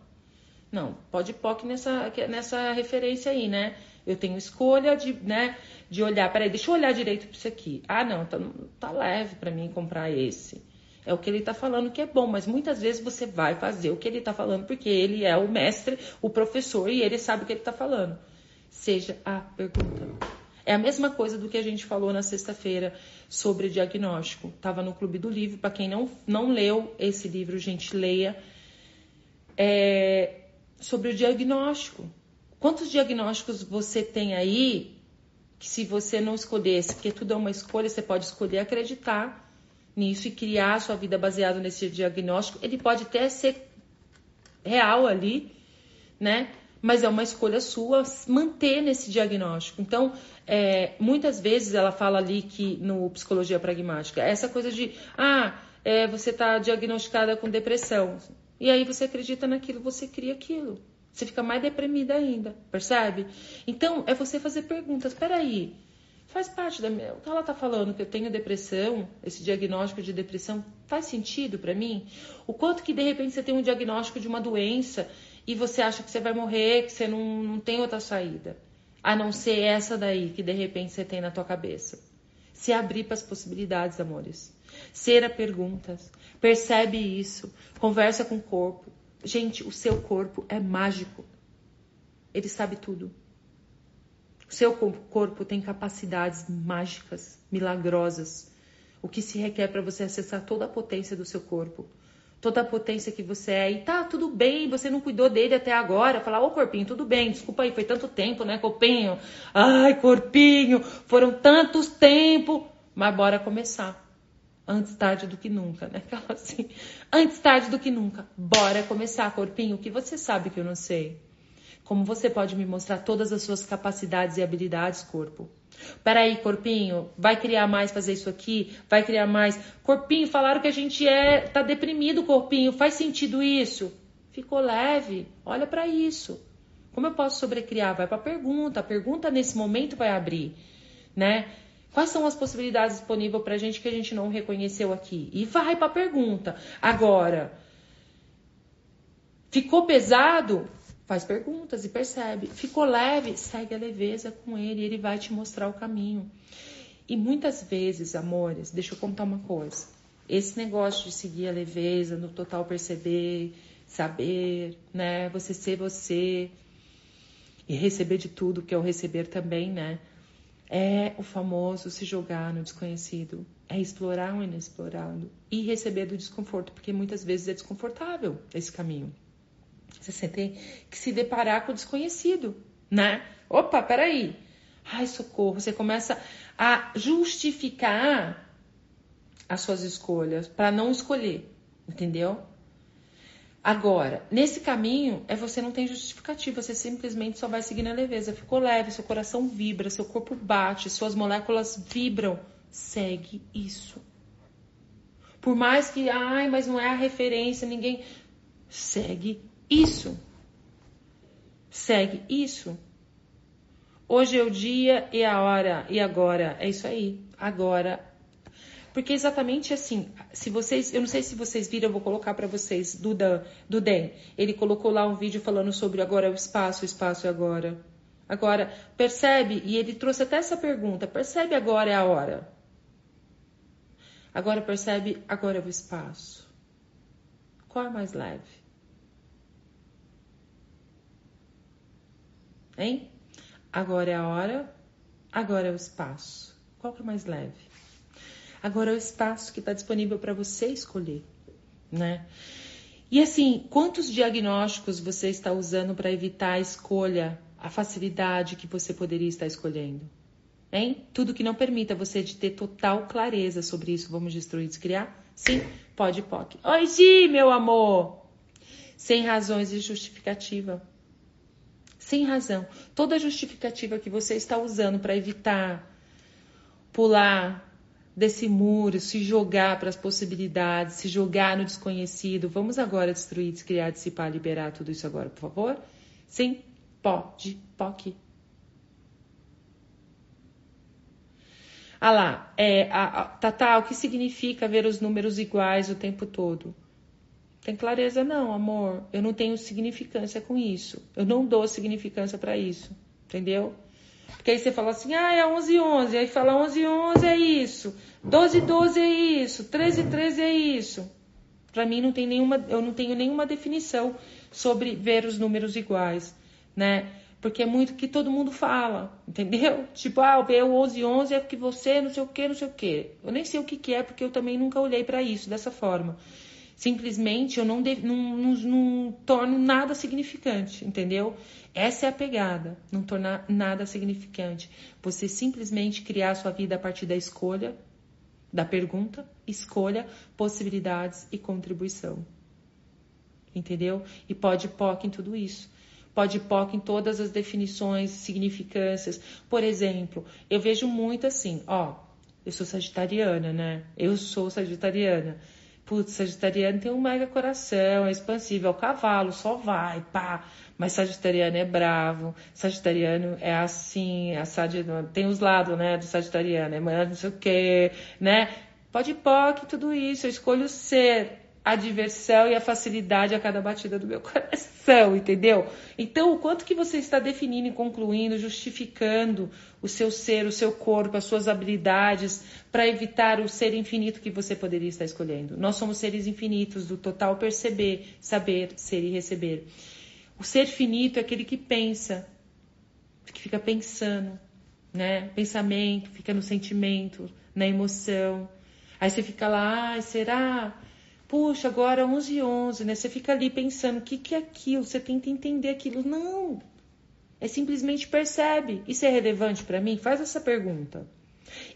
não, pode POC nessa, nessa referência aí, né? Eu tenho escolha de, né, de olhar. Peraí, deixa eu olhar direito para isso aqui. Ah, não, tá, tá leve para mim comprar esse. É o que ele está falando que é bom, mas muitas vezes você vai fazer o que ele está falando porque ele é o mestre, o professor e ele sabe o que ele está falando. Seja a pergunta. É a mesma coisa do que a gente falou na sexta-feira sobre diagnóstico. Estava no Clube do Livro. Para quem não, não leu esse livro, gente, leia. É, sobre o diagnóstico. Quantos diagnósticos você tem aí que se você não escolhesse, porque tudo é uma escolha, você pode escolher acreditar nisso e criar a sua vida baseada nesse diagnóstico. Ele pode até ser real ali, né? Mas é uma escolha sua manter nesse diagnóstico. Então, é, muitas vezes ela fala ali que no psicologia pragmática, essa coisa de ah, é, você está diagnosticada com depressão. E aí você acredita naquilo, você cria aquilo. Você fica mais deprimida ainda, percebe? Então, é você fazer perguntas. Peraí, faz parte da minha. O que ela tá falando que eu tenho depressão, esse diagnóstico de depressão, faz sentido para mim? O quanto que de repente você tem um diagnóstico de uma doença e você acha que você vai morrer, que você não, não tem outra saída. A não ser essa daí que de repente você tem na tua cabeça. Se abrir para as possibilidades, amores. Ser a perguntas. Percebe isso. Conversa com o corpo. Gente, o seu corpo é mágico. Ele sabe tudo. O seu corpo tem capacidades mágicas, milagrosas. O que se requer para você acessar toda a potência do seu corpo. Toda a potência que você é. E tá, tudo bem, você não cuidou dele até agora. Falar, ô corpinho, tudo bem, desculpa aí, foi tanto tempo, né, corpinho? Ai, corpinho, foram tantos tempos. Mas bora começar. Antes tarde do que nunca, né? Aquela assim, antes tarde do que nunca. Bora começar, corpinho, o que você sabe que eu não sei? Como você pode me mostrar todas as suas capacidades e habilidades, corpo? Peraí, corpinho, vai criar mais fazer isso aqui? Vai criar mais? Corpinho, falaram que a gente é, tá deprimido, corpinho. Faz sentido isso? Ficou leve. Olha para isso. Como eu posso sobrecriar? Vai para pergunta. A pergunta nesse momento vai abrir, né? Quais são as possibilidades disponíveis para a gente que a gente não reconheceu aqui? E vai para pergunta. Agora, ficou pesado? Faz perguntas e percebe. Ficou leve? Segue a leveza com ele, ele vai te mostrar o caminho. E muitas vezes, amores, deixa eu contar uma coisa. esse negócio de seguir a leveza, no total perceber, saber, né? Você ser você e receber de tudo, que é o receber também, né? É o famoso se jogar no desconhecido, é explorar o inexplorado e receber do desconforto, porque muitas vezes é desconfortável esse caminho. Você tem que se deparar com o desconhecido, né? Opa, peraí. Ai, socorro. Você começa a justificar as suas escolhas para não escolher, entendeu? Agora, nesse caminho, é você não tem justificativa, você simplesmente só vai seguir na leveza. Ficou leve, seu coração vibra, seu corpo bate, suas moléculas vibram. Segue isso. Por mais que, ai, mas não é a referência, ninguém. Segue isso. Segue isso. Hoje é o dia e a hora e agora. É isso aí. Agora. Porque exatamente assim, se vocês, eu não sei se vocês viram, eu vou colocar para vocês do Dan, do. Ele colocou lá um vídeo falando sobre agora é o espaço, o espaço é agora. Agora, percebe, e ele trouxe até essa pergunta, percebe agora é a hora. Agora percebe, agora é o espaço. Qual é mais leve? Hein? Agora é a hora, agora é o espaço. Qual que é mais leve? Agora é o espaço que está disponível para você escolher, né? E assim, quantos diagnósticos você está usando para evitar a escolha, a facilidade que você poderia estar escolhendo? Hein? Tudo que não permita você de ter total clareza sobre isso, vamos destruir, descriar? Sim, pode, pode. Oi, Gi, meu amor! Sem razões e justificativa sem razão. Toda justificativa que você está usando para evitar pular desse muro, se jogar para as possibilidades, se jogar no desconhecido. Vamos agora destruir, descriar, dissipar, liberar tudo isso agora, por favor? Sim, pode, pode. Ah lá, é, a, a, Tata, o que significa ver os números iguais o tempo todo? Tem clareza não, amor. Eu não tenho significância com isso. Eu não dou significância para isso. Entendeu? Porque aí você fala assim, ah, é 11 11. Aí fala 11 11 é isso. 12 12 é isso. 13 13 é isso. Para mim não tem nenhuma, eu não tenho nenhuma definição sobre ver os números iguais, né? Porque é muito que todo mundo fala, entendeu? Tipo, ah, o 11 11 é porque você não sei o que, não sei o que. Eu nem sei o que, que é, porque eu também nunca olhei para isso dessa forma. Simplesmente eu não, não, não, não torno nada significante, entendeu? Essa é a pegada, não tornar nada significante. Você simplesmente criar a sua vida a partir da escolha, da pergunta, escolha, possibilidades e contribuição. Entendeu? E pode POC em tudo isso. Pode POC em todas as definições, significâncias. Por exemplo, eu vejo muito assim, ó, eu sou sagitariana, né? Eu sou sagitariana. Putz, Sagitariano tem um mega coração, é expansível, é o cavalo, só vai, pá. Mas Sagitariano é bravo, Sagitariano é assim, é tem os lados, né, do Sagitariano, é não sei o quê, né? Pode POC, tudo isso, eu escolho ser a diversão e a facilidade a cada batida do meu coração, entendeu? Então, o quanto que você está definindo e concluindo, justificando o seu ser, o seu corpo, as suas habilidades, para evitar o ser infinito que você poderia estar escolhendo. Nós somos seres infinitos, do total perceber, saber, ser e receber. O ser finito é aquele que pensa, que fica pensando, né? Pensamento, fica no sentimento, na emoção. Aí você fica lá, ah, será? Puxa, agora 11 e 11, né? Você fica ali pensando, o que, que é aquilo? Você tenta entender aquilo. Não! É simplesmente percebe. Isso é relevante para mim? Faz essa pergunta.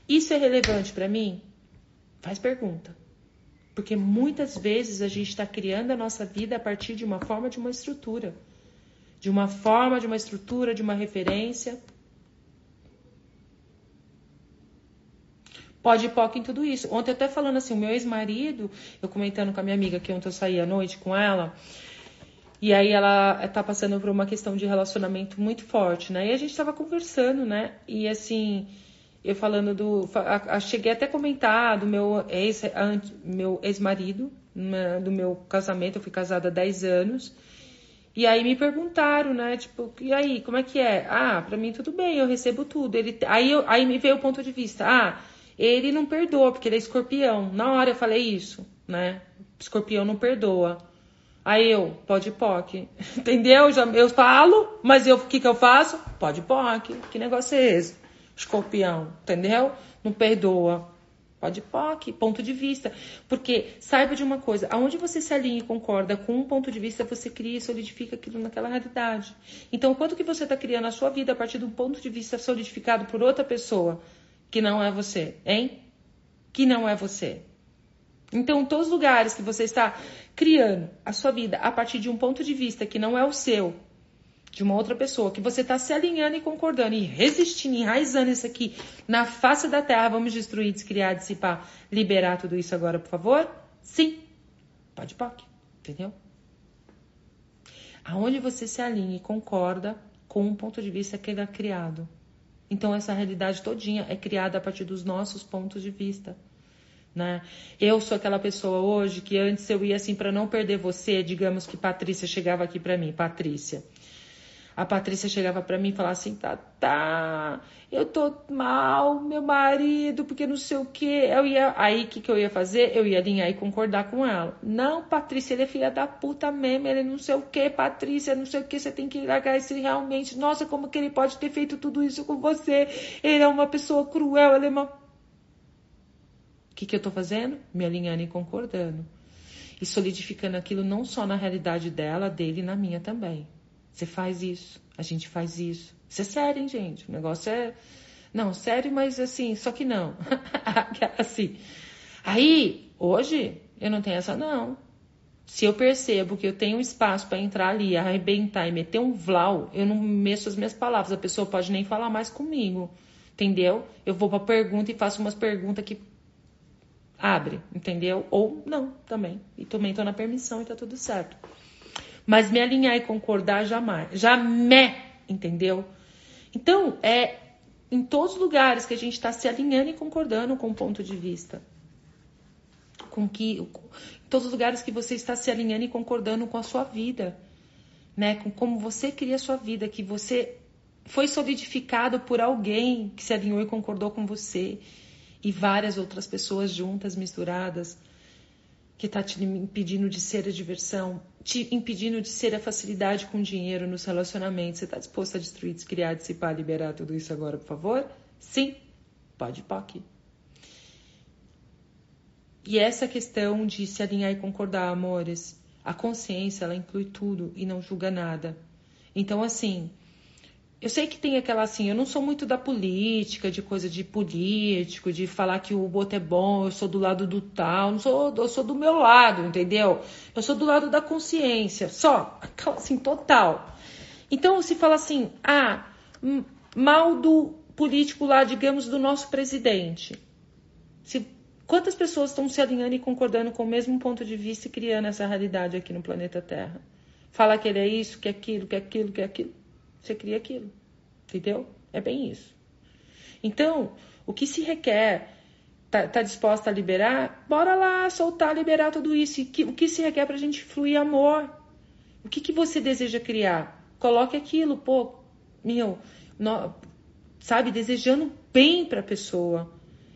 Isso é relevante para mim? Faz pergunta. Porque muitas vezes a gente está criando a nossa vida a partir de uma forma de uma estrutura. De uma forma, de uma estrutura, de uma referência. Pode POC em tudo isso. Ontem até falando assim, o meu ex-marido, eu comentando com a minha amiga que ontem eu saí à noite com ela, e aí ela tá passando por uma questão de relacionamento muito forte, né? E a gente tava conversando, né? E assim, eu falando do. A, a, cheguei até a comentar do meu ex, meu ex-marido, né, do meu casamento, eu fui casada há 10 anos. E aí me perguntaram, né? Tipo, e aí, como é que é? Ah, pra mim tudo bem, eu recebo tudo. Ele, aí, eu, aí me veio o ponto de vista. Ah, Ele não perdoa, porque ele é escorpião. Na hora eu falei isso, né? Escorpião não perdoa. Aí eu, pode POC. Entendeu? Já, eu falo, mas eu, o que, que eu faço? Pode POC. Que negócio é esse? Escorpião, entendeu? Não perdoa. Pode POC, ponto de vista. Porque saiba de uma coisa, aonde você se alinha e concorda com um ponto de vista, você cria e solidifica aquilo naquela realidade. Então, quanto que você está criando a sua vida a partir de um ponto de vista solidificado por outra pessoa que não é você, hein? Que não é você. Então, todos os lugares que você está criando a sua vida a partir de um ponto de vista que não é o seu, de uma outra pessoa, que você está se alinhando e concordando e resistindo, enraizando isso aqui na face da terra, vamos destruir, descriar, dissipar, liberar tudo isso agora, por favor? Sim. Pode, pode. Entendeu? Aonde você se alinha e concorda com um ponto de vista que é criado. Então, essa realidade todinha é criada a partir dos nossos pontos de vista. Né? Eu sou aquela pessoa hoje que antes eu ia assim para não perder você, digamos que Patrícia chegava aqui para mim, Patrícia a Patrícia chegava para mim e falava assim: tá, tá, eu tô mal, meu marido, porque não sei o que. Eu ia, aí o que, que eu ia fazer? Eu ia alinhar e concordar com ela. Não, Patrícia, ele é filha da puta mesmo, ele não sei o que, Patrícia, não sei o que, você tem que largar esse realmente. Nossa, como que ele pode ter feito tudo isso com você? Ele é uma pessoa cruel, ele é uma. O que, que eu tô fazendo? Me alinhando e concordando. E solidificando aquilo não só na realidade dela, dele, na minha também. Você faz isso, a gente faz isso. Isso é sério, hein, gente? O negócio é. Não, sério, mas assim, só que não. assim. Aí, hoje, eu não tenho essa, não. Se eu percebo que eu tenho espaço para entrar ali, arrebentar e meter um vlau, eu não mexo as minhas palavras. A pessoa pode nem falar mais comigo. Entendeu? Eu vou pra pergunta e faço umas perguntas que abre, entendeu? Ou não, também. E também tô na permissão e tá tudo certo. Mas me alinhar e concordar jamais. Jamais, entendeu? Então, é em todos os lugares que a gente está se alinhando e concordando com o ponto de vista. Com que, em todos os lugares que você está se alinhando e concordando com a sua vida, né? Com como você cria a sua vida, que você foi solidificado por alguém que se alinhou e concordou com você e várias outras pessoas juntas, misturadas que está te impedindo de ser a diversão, te impedindo de ser a facilidade com dinheiro nos relacionamentos. Você está disposto a destruir, descriar, dissipar, liberar tudo isso agora, por favor? Sim, pode POC. E essa questão de se alinhar e concordar, amores, a consciência, ela inclui tudo e não julga nada. Então, assim, eu sei que tem aquela assim, eu não sou muito da política, de coisa de político, de falar que o outro é bom, eu sou do lado do tal, não sou, eu sou do meu lado, entendeu? Eu sou do lado da consciência, só, assim, total. Então, se fala assim, ah, mal do político lá, digamos, do nosso presidente. Se, quantas pessoas estão se alinhando e concordando com o mesmo ponto de vista e criando essa realidade aqui no planeta Terra? Fala que ele é isso, que é aquilo, que é aquilo, que é aquilo você cria aquilo. Entendeu? É bem isso. Então, o que se requer, tá, tá disposta a liberar? Bora lá, soltar, liberar tudo isso. E que, o que se requer pra gente fluir amor? O que, que você deseja criar? Coloque aquilo, pô, meu, no, sabe, desejando bem para a pessoa.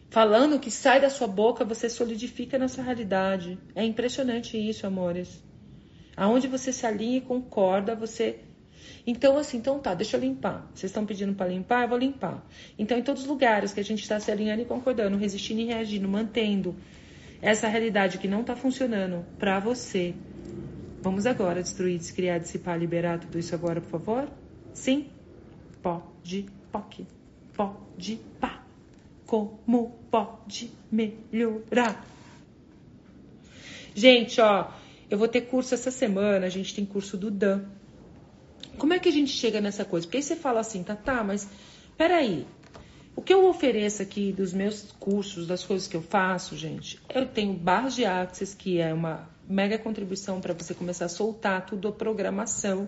Falando o que sai da sua boca, você solidifica nessa realidade. É impressionante isso, amores. Aonde você se alinha e concorda, você então, assim, então tá, deixa eu limpar. Vocês estão pedindo para limpar? Eu vou limpar. Então, em todos os lugares que a gente está se alinhando e concordando, resistindo e reagindo, mantendo essa realidade que não está funcionando para você, vamos agora destruir, descriar, dissipar, liberar tudo isso agora, por favor? Sim? Pode, POC. Pode, pá. Como pode melhorar? Gente, ó, eu vou ter curso essa semana, a gente tem curso do Dan como é que a gente chega nessa coisa? Porque aí você fala assim, tá, tá, mas peraí. O que eu ofereço aqui dos meus cursos, das coisas que eu faço, gente, eu tenho barras de access, que é uma mega contribuição para você começar a soltar tudo a programação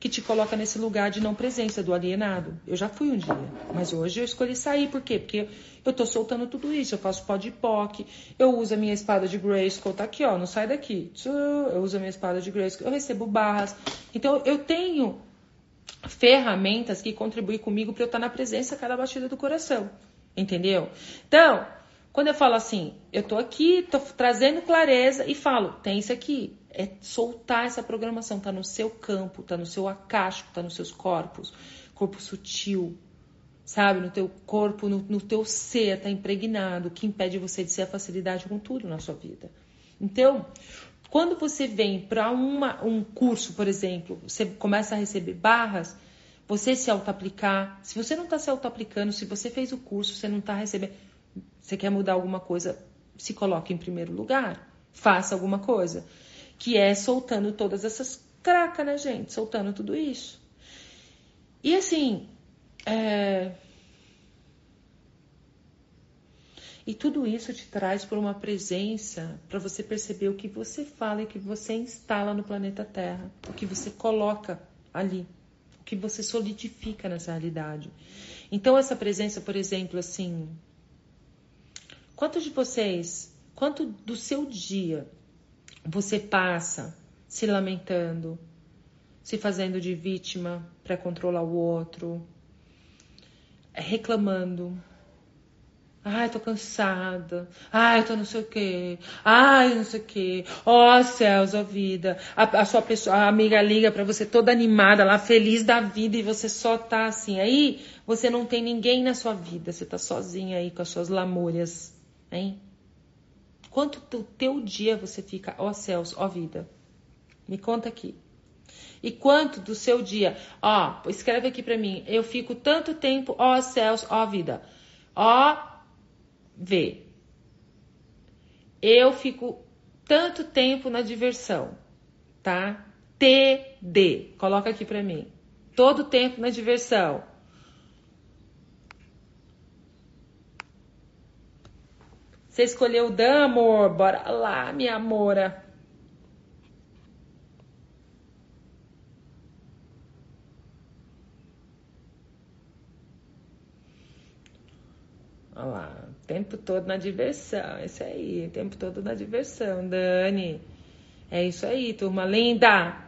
que te coloca nesse lugar de não presença do alienado. Eu já fui um dia, mas hoje eu escolhi sair, por quê? Porque eu tô soltando tudo isso, eu faço pó de POC, eu uso a minha espada de Grayskull, tá aqui, ó, não sai daqui. Eu uso a minha espada de Grayskull, eu recebo barras. Então eu tenho ferramentas que contribuem comigo para eu estar na presença a cada batida do coração. Entendeu? Então, Quando eu falo assim, eu tô aqui, tô trazendo clareza e falo, tem isso aqui. É soltar essa programação, tá no seu campo, tá no seu acástico, tá nos seus corpos, corpo sutil, sabe? No teu corpo, no, no teu ser, tá impregnado, que impede você de ser a facilidade com tudo na sua vida. Então, quando você vem para um curso, por exemplo, você começa a receber barras, você se auto-aplicar. Se você não está se auto-aplicando, se você fez o curso, você não está recebendo, você quer mudar alguma coisa, se coloque em primeiro lugar. Faça alguma coisa. Que é soltando todas essas cracas, né, gente? Soltando tudo isso. E assim, é... E tudo isso te traz por uma presença para você perceber o que você fala e o que você instala no planeta Terra, o que você coloca ali, o que você solidifica nessa realidade. Então essa presença, por exemplo, assim, quantos de vocês, quanto do seu dia você passa se lamentando, se fazendo de vítima para controlar o outro, reclamando, Ai, tô cansada. Ai, tô não sei o quê. Ai, não sei o quê. Ó oh, céus, ó oh, vida. A, a, sua pessoa, a amiga liga pra você toda animada lá, feliz da vida e você só tá assim. Aí você não tem ninguém na sua vida. Você tá sozinha aí com as suas lamúrias, hein? Quanto do teu dia você fica, ó oh, céus, ó vida? Me conta aqui. E quanto do seu dia, ó, escreve aqui pra mim. Eu fico tanto tempo, ó céus, ó vida. Ó V. Eu fico tanto tempo na diversão, tá? TD. Coloca aqui para mim. Todo tempo na diversão. Você escolheu o Dan, amor? Bora lá, minha amora. Olha lá tempo todo na diversão. Isso aí, o tempo todo na diversão, Dani. É isso aí, turma linda.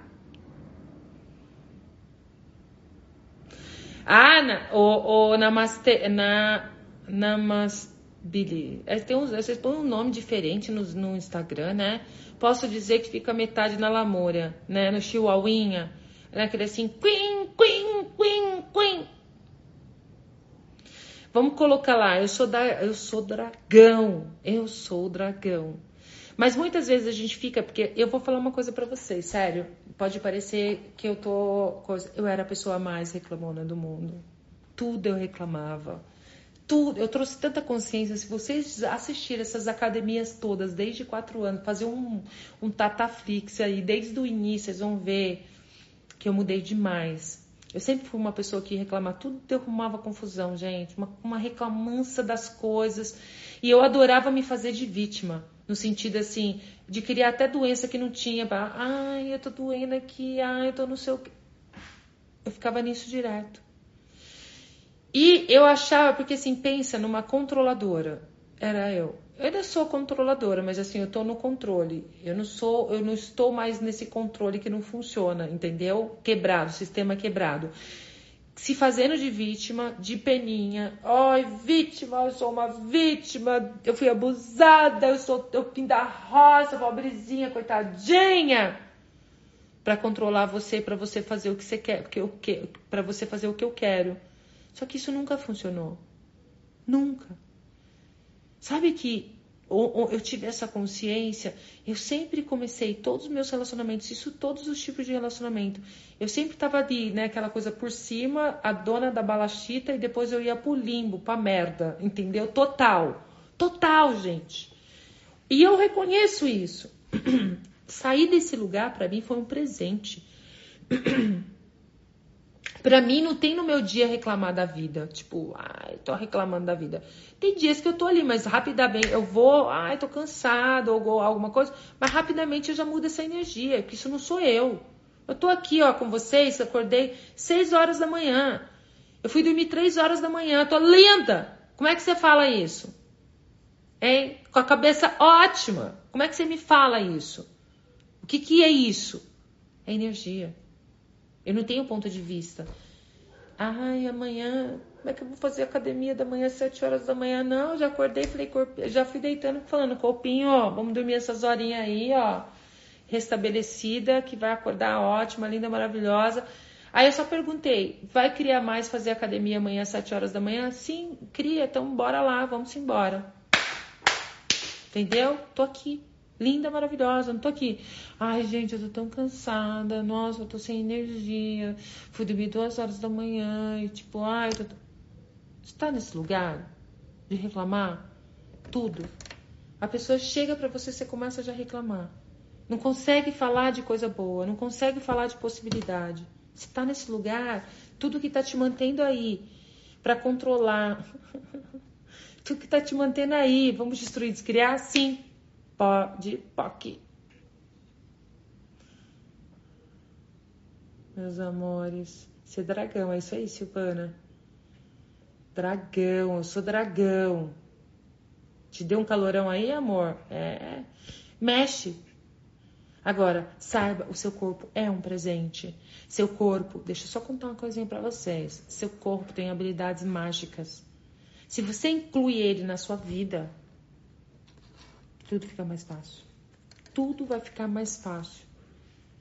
Ah, na, o, o namaste, na, namastbili. É, tem uns, vocês põem um nome diferente no, no Instagram, né? Posso dizer que fica metade na lamúria, né? No chihuahuinha. Naquele assim, quim, quim, quim, quim. Vamos colocar lá, eu sou da, eu sou dragão, eu sou dragão. Mas muitas vezes a gente fica, porque eu vou falar uma coisa para vocês, sério. Pode parecer que eu tô, eu era a pessoa mais reclamona do mundo. Tudo eu reclamava. Tudo, eu trouxe tanta consciência. Se vocês assistirem essas academias todas, desde quatro anos, fazer um, um tataflix aí, desde o início, vocês vão ver que eu mudei demais. Eu sempre fui uma pessoa que reclamava, tudo eu arrumava confusão, gente, uma, uma reclamança das coisas. E eu adorava me fazer de vítima, no sentido assim, de criar até doença que não tinha. Pra, ai, eu tô doendo aqui, ai, eu tô no seu. Eu ficava nisso direto. E eu achava, porque assim, pensa numa controladora. Era eu. Eu ainda sou controladora, mas assim, eu tô no controle. Eu não sou, eu não estou mais nesse controle que não funciona, entendeu? Quebrado, sistema quebrado. Se fazendo de vítima, de peninha. Ai, vítima, eu sou uma vítima, eu fui abusada, eu sou eu fim da roça, pobrezinha, coitadinha. Para controlar você, para você fazer o que você quer, eu que, para você fazer o que eu quero. Só que isso nunca funcionou. Nunca. Sabe que eu tive essa consciência, eu sempre comecei todos os meus relacionamentos, isso todos os tipos de relacionamento. Eu sempre estava ali, né, aquela coisa por cima, a dona da balachita, e depois eu ia pro limbo, pra merda, entendeu? Total. Total, gente. E eu reconheço isso. Sair desse lugar para mim foi um presente. Para mim, não tem no meu dia reclamar da vida. Tipo, ai, tô reclamando da vida. Tem dias que eu tô ali, mas rapidamente eu vou, ai, tô cansado ou alguma coisa, mas rapidamente eu já mudo essa energia, porque isso não sou eu. Eu tô aqui, ó, com vocês, acordei 6 horas da manhã. Eu fui dormir 3 horas da manhã, tô linda. Como é que você fala isso? Hein? Com a cabeça ótima. Como é que você me fala isso? O que, que é isso? É energia. Eu não tenho ponto de vista. Ai, amanhã Como é que eu vou fazer academia da manhã às 7 horas da manhã? Não, já acordei, falei, já fui deitando, falando, corpinho, ó, vamos dormir essas horinhas aí, ó, restabelecida, que vai acordar ótima, linda, maravilhosa. Aí eu só perguntei, vai criar mais fazer academia amanhã às 7 horas da manhã? Sim, cria, então bora lá, vamos embora. Entendeu? Tô aqui. Linda, maravilhosa, não tô aqui. Ai, gente, eu tô tão cansada. Nossa, eu tô sem energia. Fui dormir duas horas da manhã e tipo, ai, eu tô... Você tá nesse lugar de reclamar? Tudo. A pessoa chega para você, você começa já a reclamar. Não consegue falar de coisa boa, não consegue falar de possibilidade. Você tá nesse lugar, tudo que tá te mantendo aí para controlar. tudo que tá te mantendo aí, vamos destruir, descriar? Sim Pode, POC. Meus amores, ser dragão, é isso aí, Silvana. Dragão, eu sou dragão. Te deu um calorão aí, amor? É. Mexe. Agora, saiba, o seu corpo é um presente. Seu corpo, deixa eu só contar uma coisinha para vocês. Seu corpo tem habilidades mágicas. Se você inclui ele na sua vida, tudo fica mais fácil. Tudo vai ficar mais fácil.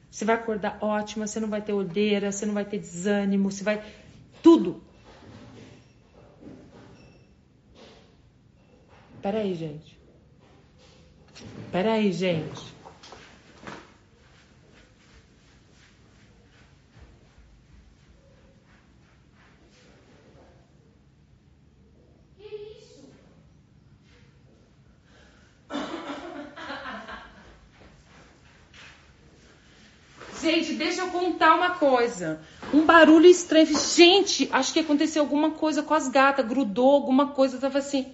Você vai acordar ótima, você não vai ter olheira, você não vai ter desânimo, você vai. Tudo. Peraí, gente. Peraí, gente deixa eu contar uma coisa. Um barulho estranho. Gente, acho que aconteceu alguma coisa com as gatas. Grudou alguma coisa. Tava assim.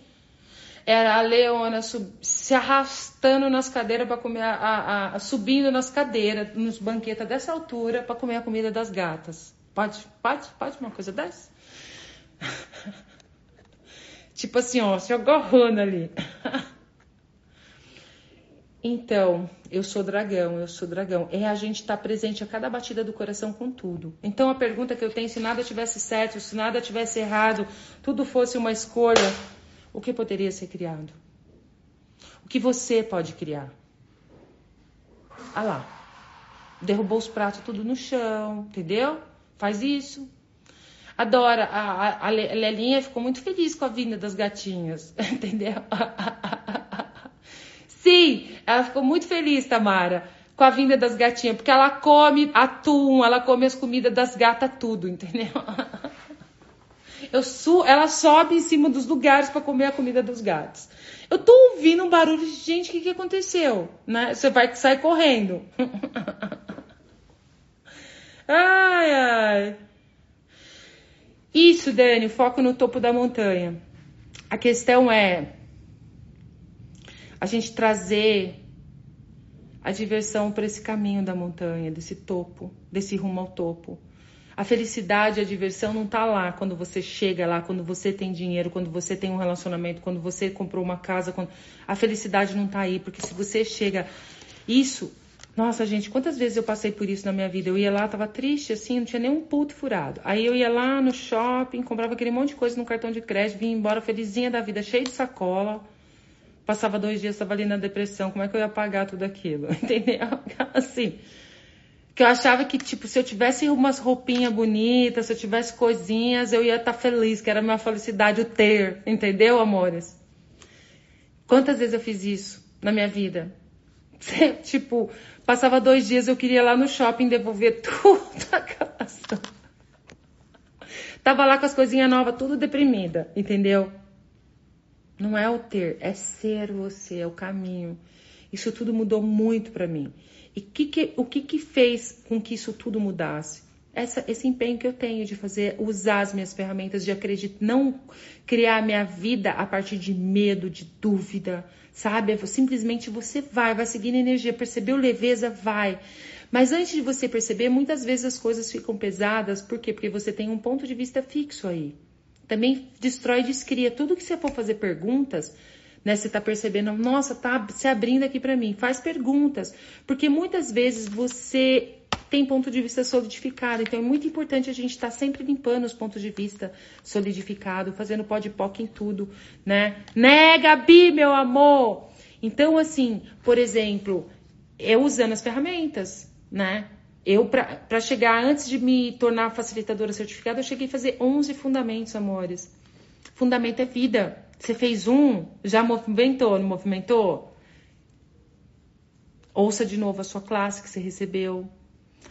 Era a Leona sub, se arrastando nas cadeiras para comer, a, a, a, subindo nas cadeiras, nos banquetas dessa altura para comer a comida das gatas. Pode, pode, pode uma coisa dessa? tipo assim, ó, se agarrando ali. Então, eu sou dragão, eu sou dragão. É a gente estar tá presente a cada batida do coração com tudo. Então, a pergunta que eu tenho, se nada tivesse certo, se nada tivesse errado, tudo fosse uma escolha, o que poderia ser criado? O que você pode criar? Ah lá, derrubou os pratos tudo no chão, entendeu? Faz isso. Adora, a, a, a Lelinha ficou muito feliz com a vinda das gatinhas, entendeu? Sim, ela ficou muito feliz, Tamara, com a vinda das gatinhas, porque ela come atum, ela come as comidas das gatas, tudo, entendeu? Eu su ela sobe em cima dos lugares para comer a comida dos gatos. Eu tô ouvindo um barulho, gente, o que, que aconteceu? Né? Você vai sair correndo. ai, ai. Isso, Dani, foco no topo da montanha. A questão é, a gente trazer a diversão para esse caminho da montanha, desse topo, desse rumo ao topo. A felicidade, a diversão não tá lá quando você chega lá, quando você tem dinheiro, quando você tem um relacionamento, quando você comprou uma casa. Quando... A felicidade não tá aí, porque se você chega. Isso. Nossa, gente, quantas vezes eu passei por isso na minha vida? Eu ia lá, tava triste, assim, não tinha nenhum puto furado. Aí eu ia lá no shopping, comprava aquele monte de coisa no cartão de crédito, vinha embora felizinha da vida, cheia de sacola Passava dois dias, estava ali na depressão. Como é que eu ia pagar tudo aquilo? Entendeu? Assim. Que eu achava que, tipo, se eu tivesse umas roupinhas bonitas, se eu tivesse coisinhas, eu ia estar tá feliz, que era a minha felicidade o ter. Entendeu, amores? Quantas vezes eu fiz isso na minha vida? tipo, passava dois dias, eu queria ir lá no shopping devolver tudo a casa. Tava lá com as coisinhas novas, tudo deprimida, entendeu? Não é o ter, é ser você, é o caminho. Isso tudo mudou muito para mim. E que que, o que, que fez com que isso tudo mudasse? Essa, esse empenho que eu tenho de fazer, usar as minhas ferramentas, de acreditar, não criar minha vida a partir de medo, de dúvida, sabe? Simplesmente você vai, vai seguindo energia, percebeu leveza, vai. Mas antes de você perceber, muitas vezes as coisas ficam pesadas, por quê? Porque você tem um ponto de vista fixo aí. Também destrói e descria. Tudo que você for fazer perguntas, né? Você tá percebendo, nossa, tá se abrindo aqui para mim. Faz perguntas. Porque muitas vezes você tem ponto de vista solidificado. Então é muito importante a gente estar tá sempre limpando os pontos de vista solidificado, fazendo podpoc em tudo, né? Né, Gabi, meu amor? Então, assim, por exemplo, eu usando as ferramentas, né? Eu, para chegar, antes de me tornar facilitadora certificada, eu cheguei a fazer 11 fundamentos, amores. Fundamento é vida. Você fez um, já movimentou, não movimentou? Ouça de novo a sua classe que você recebeu.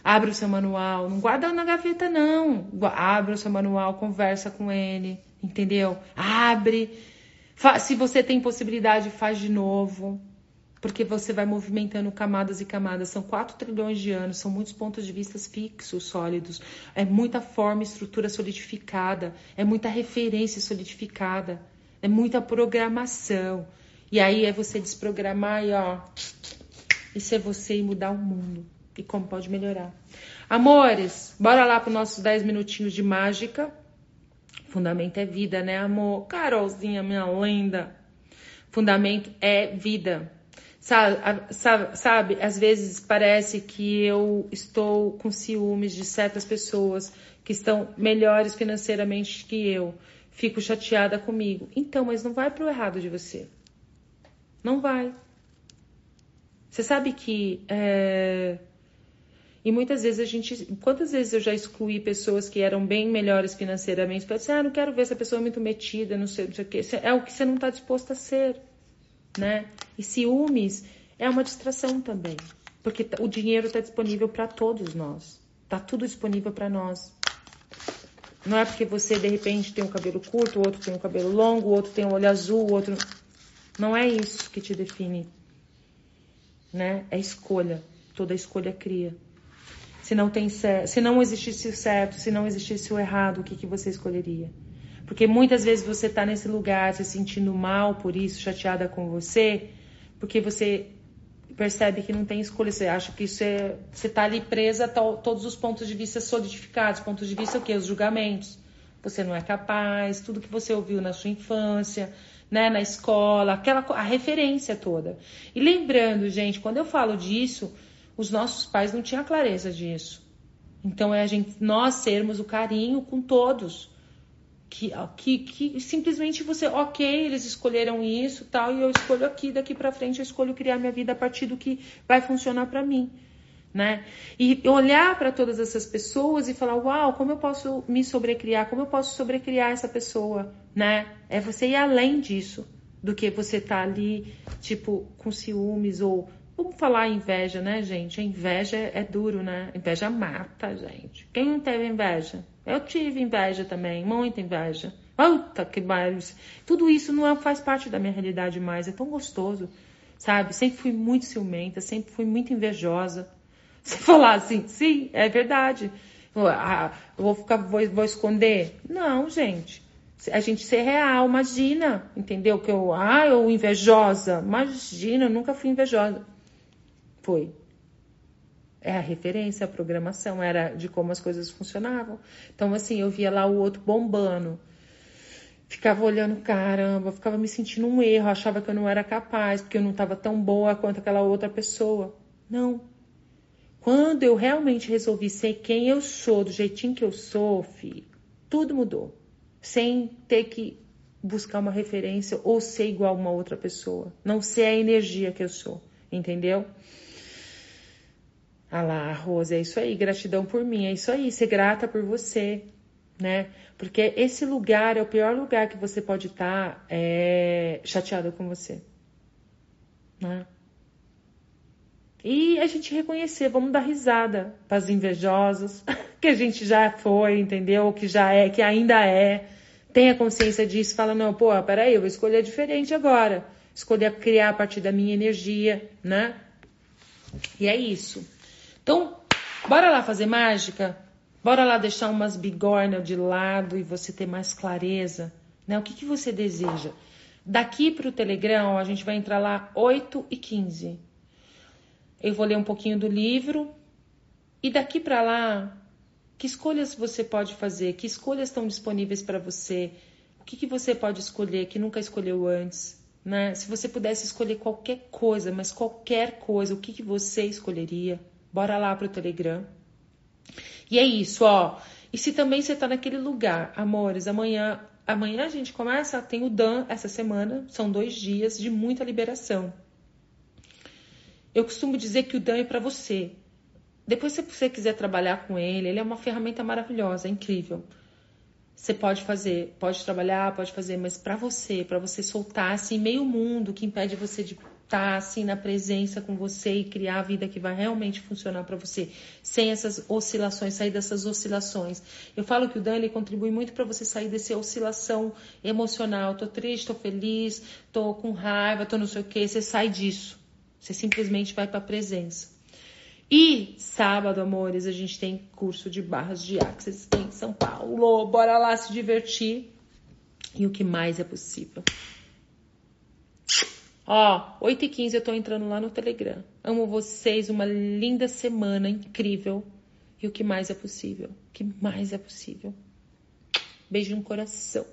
Abre o seu manual. Não guarda na gaveta, não. Abre o seu manual, conversa com ele. Entendeu? Abre. Se você tem possibilidade, faz de novo. Porque você vai movimentando camadas e camadas. São 4 trilhões de anos, são muitos pontos de vista fixos, sólidos. É muita forma e estrutura solidificada. É muita referência solidificada. É muita programação. E aí é você desprogramar e ó e ser você e mudar o mundo. E como pode melhorar. Amores, bora lá para os nossos 10 minutinhos de mágica. Fundamento é vida, né, amor? Carolzinha, minha lenda. Fundamento é vida. Sabe, sabe, às vezes parece que eu estou com ciúmes de certas pessoas que estão melhores financeiramente que eu. Fico chateada comigo. Então, mas não vai pro errado de você. Não vai. Você sabe que. É... E muitas vezes a gente. Quantas vezes eu já excluí pessoas que eram bem melhores financeiramente para dizer, ah, não quero ver essa pessoa muito metida, não sei, não sei o quê. É o que você não está disposto a ser. Né? E ciúmes é uma distração também. Porque o dinheiro está disponível para todos nós. Está tudo disponível para nós. Não é porque você de repente tem um cabelo curto, o outro tem um cabelo longo, o outro tem um olho azul, o outro. Não é isso que te define né? É escolha. Toda escolha cria. Se não tem se não existisse o certo, se não existisse o errado, o que, que você escolheria? Porque muitas vezes você está nesse lugar se sentindo mal por isso, chateada com você, porque você percebe que não tem escolha. Você acha que isso é, você está ali presa a todos os pontos de vista solidificados. Pontos de vista o quê? Os julgamentos. Você não é capaz, tudo que você ouviu na sua infância, né, na escola, aquela a referência toda. E lembrando, gente, quando eu falo disso, os nossos pais não tinham clareza disso. Então é a gente nós sermos o carinho com todos. Que, que, que simplesmente você, ok, eles escolheram isso, tal, e eu escolho aqui, daqui para frente eu escolho criar minha vida a partir do que vai funcionar para mim né? E olhar para todas essas pessoas e falar, uau, como eu posso me sobrecriar? Como eu posso sobrecriar essa pessoa, né? É você ir além disso do que você tá ali, tipo, com ciúmes ou Vamos falar inveja, né, gente? A inveja é duro, né? inveja mata, gente. Quem não teve inveja? Eu tive inveja também, muita inveja. Puta que mais. Tudo isso não é, faz parte da minha realidade mais. É tão gostoso, sabe? Sempre fui muito ciumenta, sempre fui muito invejosa. Você falar assim, sim, é verdade. Ah, eu vou ficar, vou, vou esconder? Não, gente. A gente ser real, imagina, entendeu? Que eu, ah, eu invejosa. Imagina, eu nunca fui invejosa. Foi. É a referência, a programação, era de como as coisas funcionavam. Então, assim, eu via lá o outro bombando. Ficava olhando, caramba, ficava me sentindo um erro, achava que eu não era capaz, porque eu não estava tão boa quanto aquela outra pessoa. Não, quando eu realmente resolvi ser quem eu sou, do jeitinho que eu sou, filho, tudo mudou. Sem ter que buscar uma referência ou ser igual a uma outra pessoa. Não ser a energia que eu sou, entendeu? Ah lá, Rosa, é isso aí, gratidão por mim, é isso aí, ser grata por você, né? Porque esse lugar é o pior lugar que você pode estar é, chateado com você, né? E a gente reconhecer, vamos dar risada para as invejosas, que a gente já foi, entendeu? Que já é, que ainda é. Tenha consciência disso, fala, não, pô, peraí, eu vou escolher diferente agora. Escolher criar a partir da minha energia, né? E é isso. Então, bora lá fazer mágica? Bora lá deixar umas bigornas de lado e você ter mais clareza, né? O que, que você deseja? Daqui para o Telegram, a gente vai entrar lá 8 e 15 eu vou ler um pouquinho do livro e daqui para lá, que escolhas você pode fazer? Que escolhas estão disponíveis para você? O que, que você pode escolher que nunca escolheu antes? Né? Se você pudesse escolher qualquer coisa, mas qualquer coisa, o que, que você escolheria? Bora lá para o Telegram, E é isso, ó. E se também você tá naquele lugar, amores, amanhã, amanhã a gente começa, tem o Dan essa semana, são dois dias de muita liberação. Eu costumo dizer que o Dan é para você. Depois, se você quiser trabalhar com ele, ele é uma ferramenta maravilhosa, é incrível. Você pode fazer, pode trabalhar, pode fazer, mas para você, para você soltar assim meio mundo que impede você de estar tá, assim na presença com você e criar a vida que vai realmente funcionar para você, sem essas oscilações, sair dessas oscilações. Eu falo que o Dan ele contribui muito para você sair dessa oscilação emocional. Tô triste, tô feliz, tô com raiva, tô não sei o que. Você sai disso. Você simplesmente vai para a presença. E sábado, amores, a gente tem curso de barras de Axis em São Paulo. Bora lá se divertir. E o que mais é possível. Ó, 8 e 15 eu tô entrando lá no Telegram. Amo vocês, uma linda semana, incrível. E o que mais é possível? O que mais é possível? Beijo no coração.